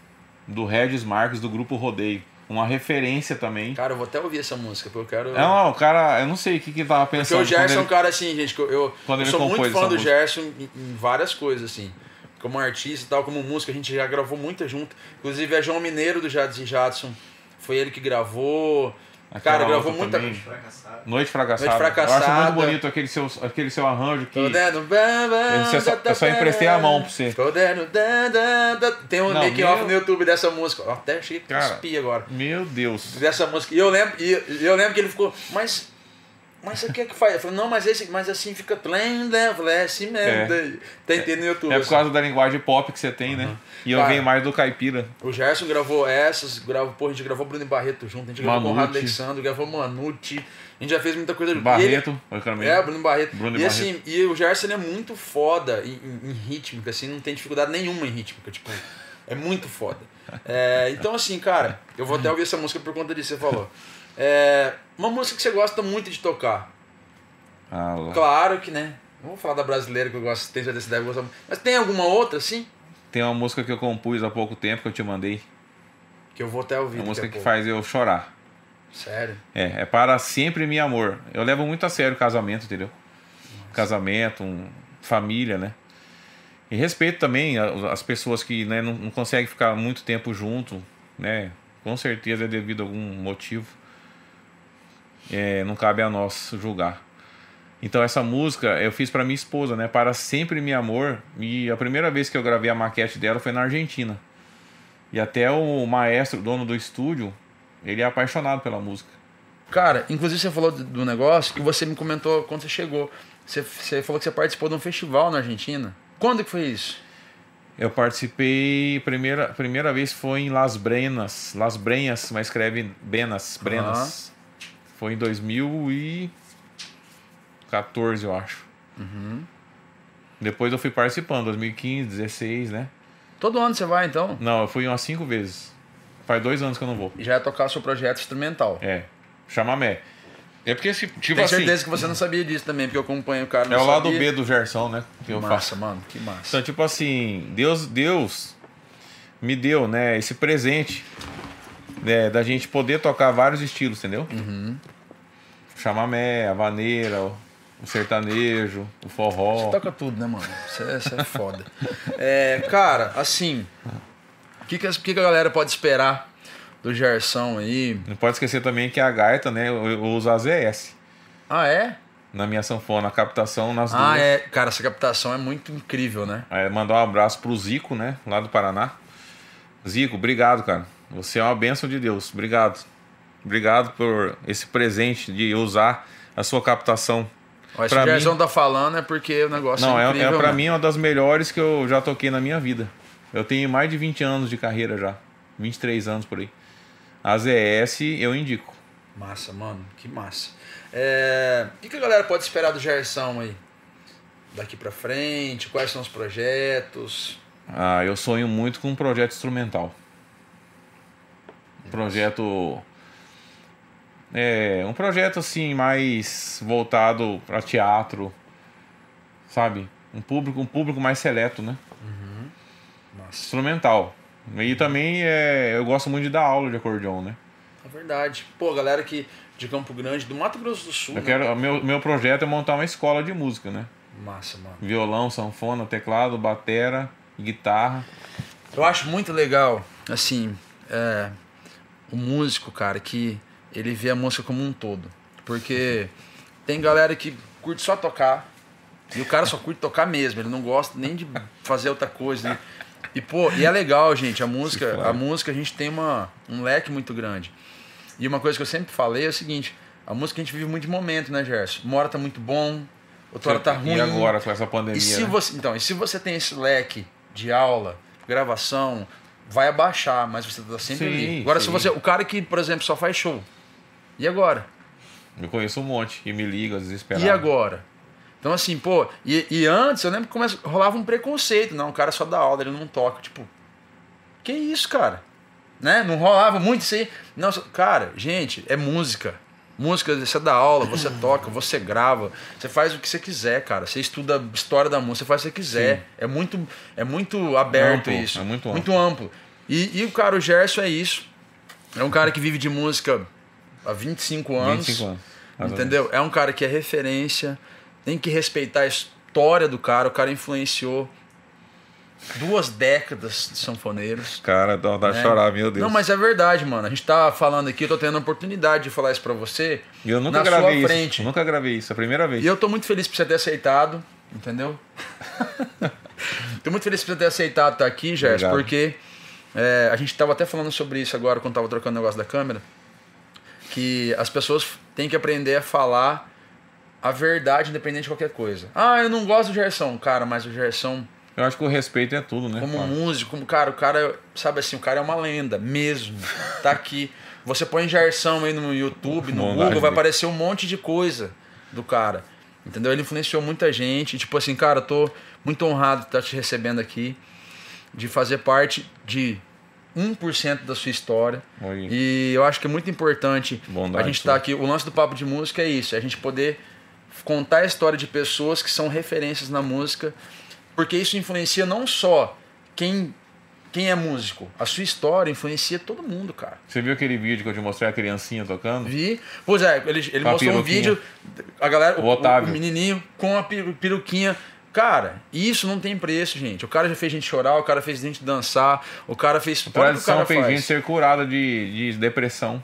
do Regis Marques, do grupo Rodeio. Uma referência também. Cara, eu vou até ouvir essa música, porque eu quero. É, não, o cara, eu não sei o que que ele tava Porque pensando. o Gerson é um cara assim, gente, que eu, eu, sou muito fã do música. Gerson em, em várias coisas, assim. Como artista e tal, como música, a gente já gravou muita junto. Inclusive, a João Mineiro do Jadson e Jadson, foi ele que gravou. Aquela cara, gravou muita também. Fracassado. Noite Fracassada. Noite Fracassada. Eu acho muito bonito aquele seu, aquele seu arranjo que. Dando Eu só- eu só emprestei a mão pra você. Tem um making off meu- no YouTube dessa música. Ó, Até cheguei a cuspir agora. Meu Deus. Dessa música. E eu lembro, e eu lembro que ele ficou, mas. Mas você quer que faz? Eu falei, não, mas, esse, mas assim fica plain, né? Eu falei, é assim mesmo. É. Daí, Tentei no YouTube. É por assim. causa da linguagem pop que você tem, né? E eu Cara. venho mais do caipira. O Gerson gravou essas, gravou, pô, a gente gravou Bruno e Barreto junto, a gente gravou Manute. Conrado Alexandre, gravou Manute, a gente já fez muita coisa junto. Barreto, eu Ele, é, Bruno Barreto. Bruno e e assim, e o Gerson é muito foda em, em, em rítmica, assim, não tem dificuldade nenhuma em rítmica, tipo, é muito foda. É, então, assim, cara, eu vou até ouvir essa música por conta disso que você falou. É, uma música que você gosta muito de tocar. Ah, lá. Claro que, né? Não vou falar da brasileira que eu gosto, tenho certeza que deve gostar. Mas tem alguma outra, assim? Tem uma música que eu compus há pouco tempo que eu te mandei. Que eu vou até ouvir. É uma música que pouco. faz eu chorar. Sério. É, é para sempre meu amor. Eu levo muito a sério o casamento, entendeu? Casamento, um- família, né? E respeito também as pessoas que né, não, não conseguem ficar muito tempo junto, né? Com certeza é devido a algum motivo. É, não cabe a nós julgar. Então essa música eu fiz para minha esposa, né? Para sempre meu amor. E a primeira vez que eu gravei a maquete dela foi na Argentina. E até o maestro, dono do estúdio, ele é apaixonado pela música. Cara, inclusive você falou do negócio que você me comentou quando você chegou. Você, você falou que você participou de um festival na Argentina. Quando que foi isso? Eu participei, primeira, primeira vez foi em Las Brenas. Las Brenhas, mas escreve Benas, Brenas. Uhum. Foi em 2014, eu acho. Uhum. Depois eu fui participando, 2015, 2016, né? Todo ano você vai, então? Não, eu fui umas cinco vezes. Faz dois anos que eu não vou. E já ia tocar seu projeto instrumental. É, chamamé. É porque se tipo Tenho assim, certeza que você não sabia disso também, porque eu acompanho o cara. é o sabia. lado B do Gerson, né? Que, eu massa, faço. mano, que massa. Então, tipo assim, Deus, Deus me deu, né, esse presente né, da gente poder tocar vários estilos, entendeu? Uhum. Chamamé, a vaneira, o, sertanejo, o forró. Você toca tudo, né, mano? Você, é, é foda. é, cara, assim, o que, que, que a galera pode esperar do Gerson aí. Não pode esquecer também que a gaita, né, eu, uso AZS. Ah, é? Na minha sanfona, a captação nas ah, duas. Ah, é. Cara, essa captação é muito incrível, né? É, mandar um abraço pro Zico, né, lá do Paraná. Zico, obrigado, cara. Você é uma bênção de Deus. Obrigado. Obrigado por esse presente de usar a sua captação. Ó, se o Gerson mim... tá falando é porque o negócio Não, é, é incrível. Não, é pra né? mim uma das melhores que eu já toquei na minha vida. Eu tenho mais de 20 anos de carreira já. 23 anos por aí. A ZS eu indico. Massa, mano, que massa. É... O que, que a galera pode esperar do Gerson aí? Daqui pra frente? Quais são os projetos? Ah, eu sonho muito com um projeto instrumental. Um projeto. É, um projeto assim mais voltado para teatro, sabe? Um público, um público mais seleto, né? Uhum. Instrumental. E também é, eu gosto muito de dar aula de acordeon, né? É verdade. Pô, galera que de Campo Grande, do Mato Grosso do Sul. Eu né? quero, meu, meu projeto é montar uma escola de música, né? Massa, mano. Violão, sanfona, teclado, batera, guitarra. Eu acho muito legal, assim, é, o músico, cara, que ele vê a música como um todo. Porque tem galera que curte só tocar, e o cara só curte tocar mesmo, ele não gosta nem de fazer outra coisa. Né? E, pô, e é legal, gente, a música, a música a gente tem uma, um leque muito grande. E uma coisa que eu sempre falei é o seguinte, a música a gente vive muito de momento, né, Gerson? Uma hora tá muito bom, outra hora tá ruim. E agora com essa pandemia, e se né? você, Então, e se você tem esse leque de aula, gravação, vai abaixar, mas você tá sempre sim, ali. Agora, sim. se você. O cara que, por exemplo, só faz show. E agora? Eu conheço um monte que me liga desesperado. E agora? Então, assim, pô, e, e antes eu lembro que começa, rolava um preconceito, não, o cara só dá aula, ele não toca. Tipo, que isso, cara? Né? Não rolava muito isso aí. Não, cara, gente, é música. Música, você dá aula, você toca, você grava, você faz o que você quiser, cara. Você estuda história da música, você faz o que você quiser. Sim. É muito, é muito aberto amplo, isso. É muito amplo. Muito amplo. E, e o cara, o Gerson é isso. É um cara que vive de música há 25 anos. 25 anos. Entendeu? É um cara que é referência tem que respeitar a história do cara. O cara influenciou duas décadas de sanfoneiros. Cara, dá vontade né? chorar, meu Deus. Não, mas é verdade, mano. A gente tá falando aqui, eu tô tendo a oportunidade de falar isso pra você. E eu nunca gravei isso. Frente. Nunca gravei isso, é a primeira vez. E eu tô muito feliz por você ter aceitado, entendeu? tô muito feliz por você ter aceitado estar aqui, Gerson, porque é, a gente tava até falando sobre isso agora quando tava trocando o negócio da câmera. Que as pessoas têm que aprender a falar a verdade independente de qualquer coisa. Ah, eu não gosto do Gerson. Cara, mas o Gerson. Eu acho que o respeito é tudo, né? Como cara? músico, como cara, o cara, sabe assim, o cara é uma lenda, mesmo. Tá aqui. Você põe Gerson aí no YouTube, no Google, vai aparecer um monte de coisa do cara. Entendeu? Ele influenciou muita gente. Tipo assim, cara, eu tô muito honrado de estar te recebendo aqui, de fazer parte de 1% da sua história. Oi. E eu acho que é muito importante Bondade, a gente estar tá aqui. O lance do Papo de Música é isso, é a gente poder contar a história de pessoas que são referências na música, porque isso influencia não só quem quem é músico, a sua história influencia todo mundo, cara. Você viu aquele vídeo que eu te mostrei a criancinha tocando? Vi. Pois é, ele, ele mostrou um vídeo, a galera, o, o, o, menininho com a peruquinha. cara, isso não tem preço, gente. O cara já fez gente chorar, o cara fez gente dançar, o cara fez. A tradição fez faz. gente ser curada de, de depressão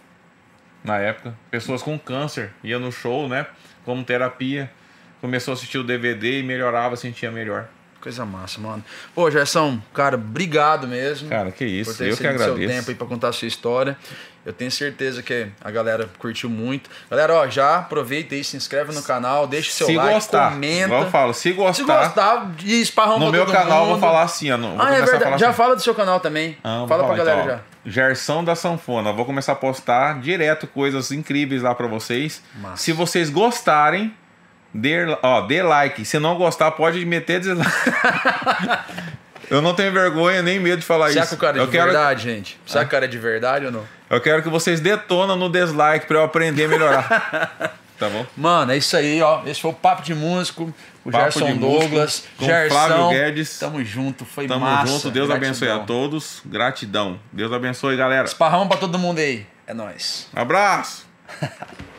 na época. Pessoas com câncer iam no show, né? Como terapia. Começou a assistir o DVD e melhorava, sentia melhor. Coisa massa, mano. Pô, Gerson, cara, obrigado mesmo. Cara, que isso. por ter Eu que cedido seu agradeço. tempo aí pra contar a sua história. Eu tenho certeza que a galera curtiu muito. Galera, ó, já aproveita aí, se inscreve no canal, deixa seu se like, gostar, comenta. igual eu falo, se gostar, Se gostar, e esparrama no meu canal eu vou mundo. falar assim, ó. não- Ah, é verdade. Já assim. fala do seu canal também. Ah, fala pra galera então, já. ó. Gersão da Sanfona. Vou começar a postar direto coisas incríveis lá pra vocês. Massa. Se vocês gostarem, dê, ó, dê like. Se não gostar, pode meter dislike. Eu não tenho vergonha nem medo de falar Será isso. que o cara é eu de quero, verdade, gente? Será que o cara é de verdade ou não? eu quero que vocês detonam no dislike pra eu aprender a melhorar. tá bom? Mano, é isso aí, ó. Esse foi o Papo de Músico. O Papo Gerson Douglas. com Gersão. Flávio Guedes. Tamo junto, foi Tamo massa. junto. Deus Gratidão. abençoe a todos. Gratidão. Deus abençoe, galera. Esparrão pra todo mundo aí. É nóis. Abraço.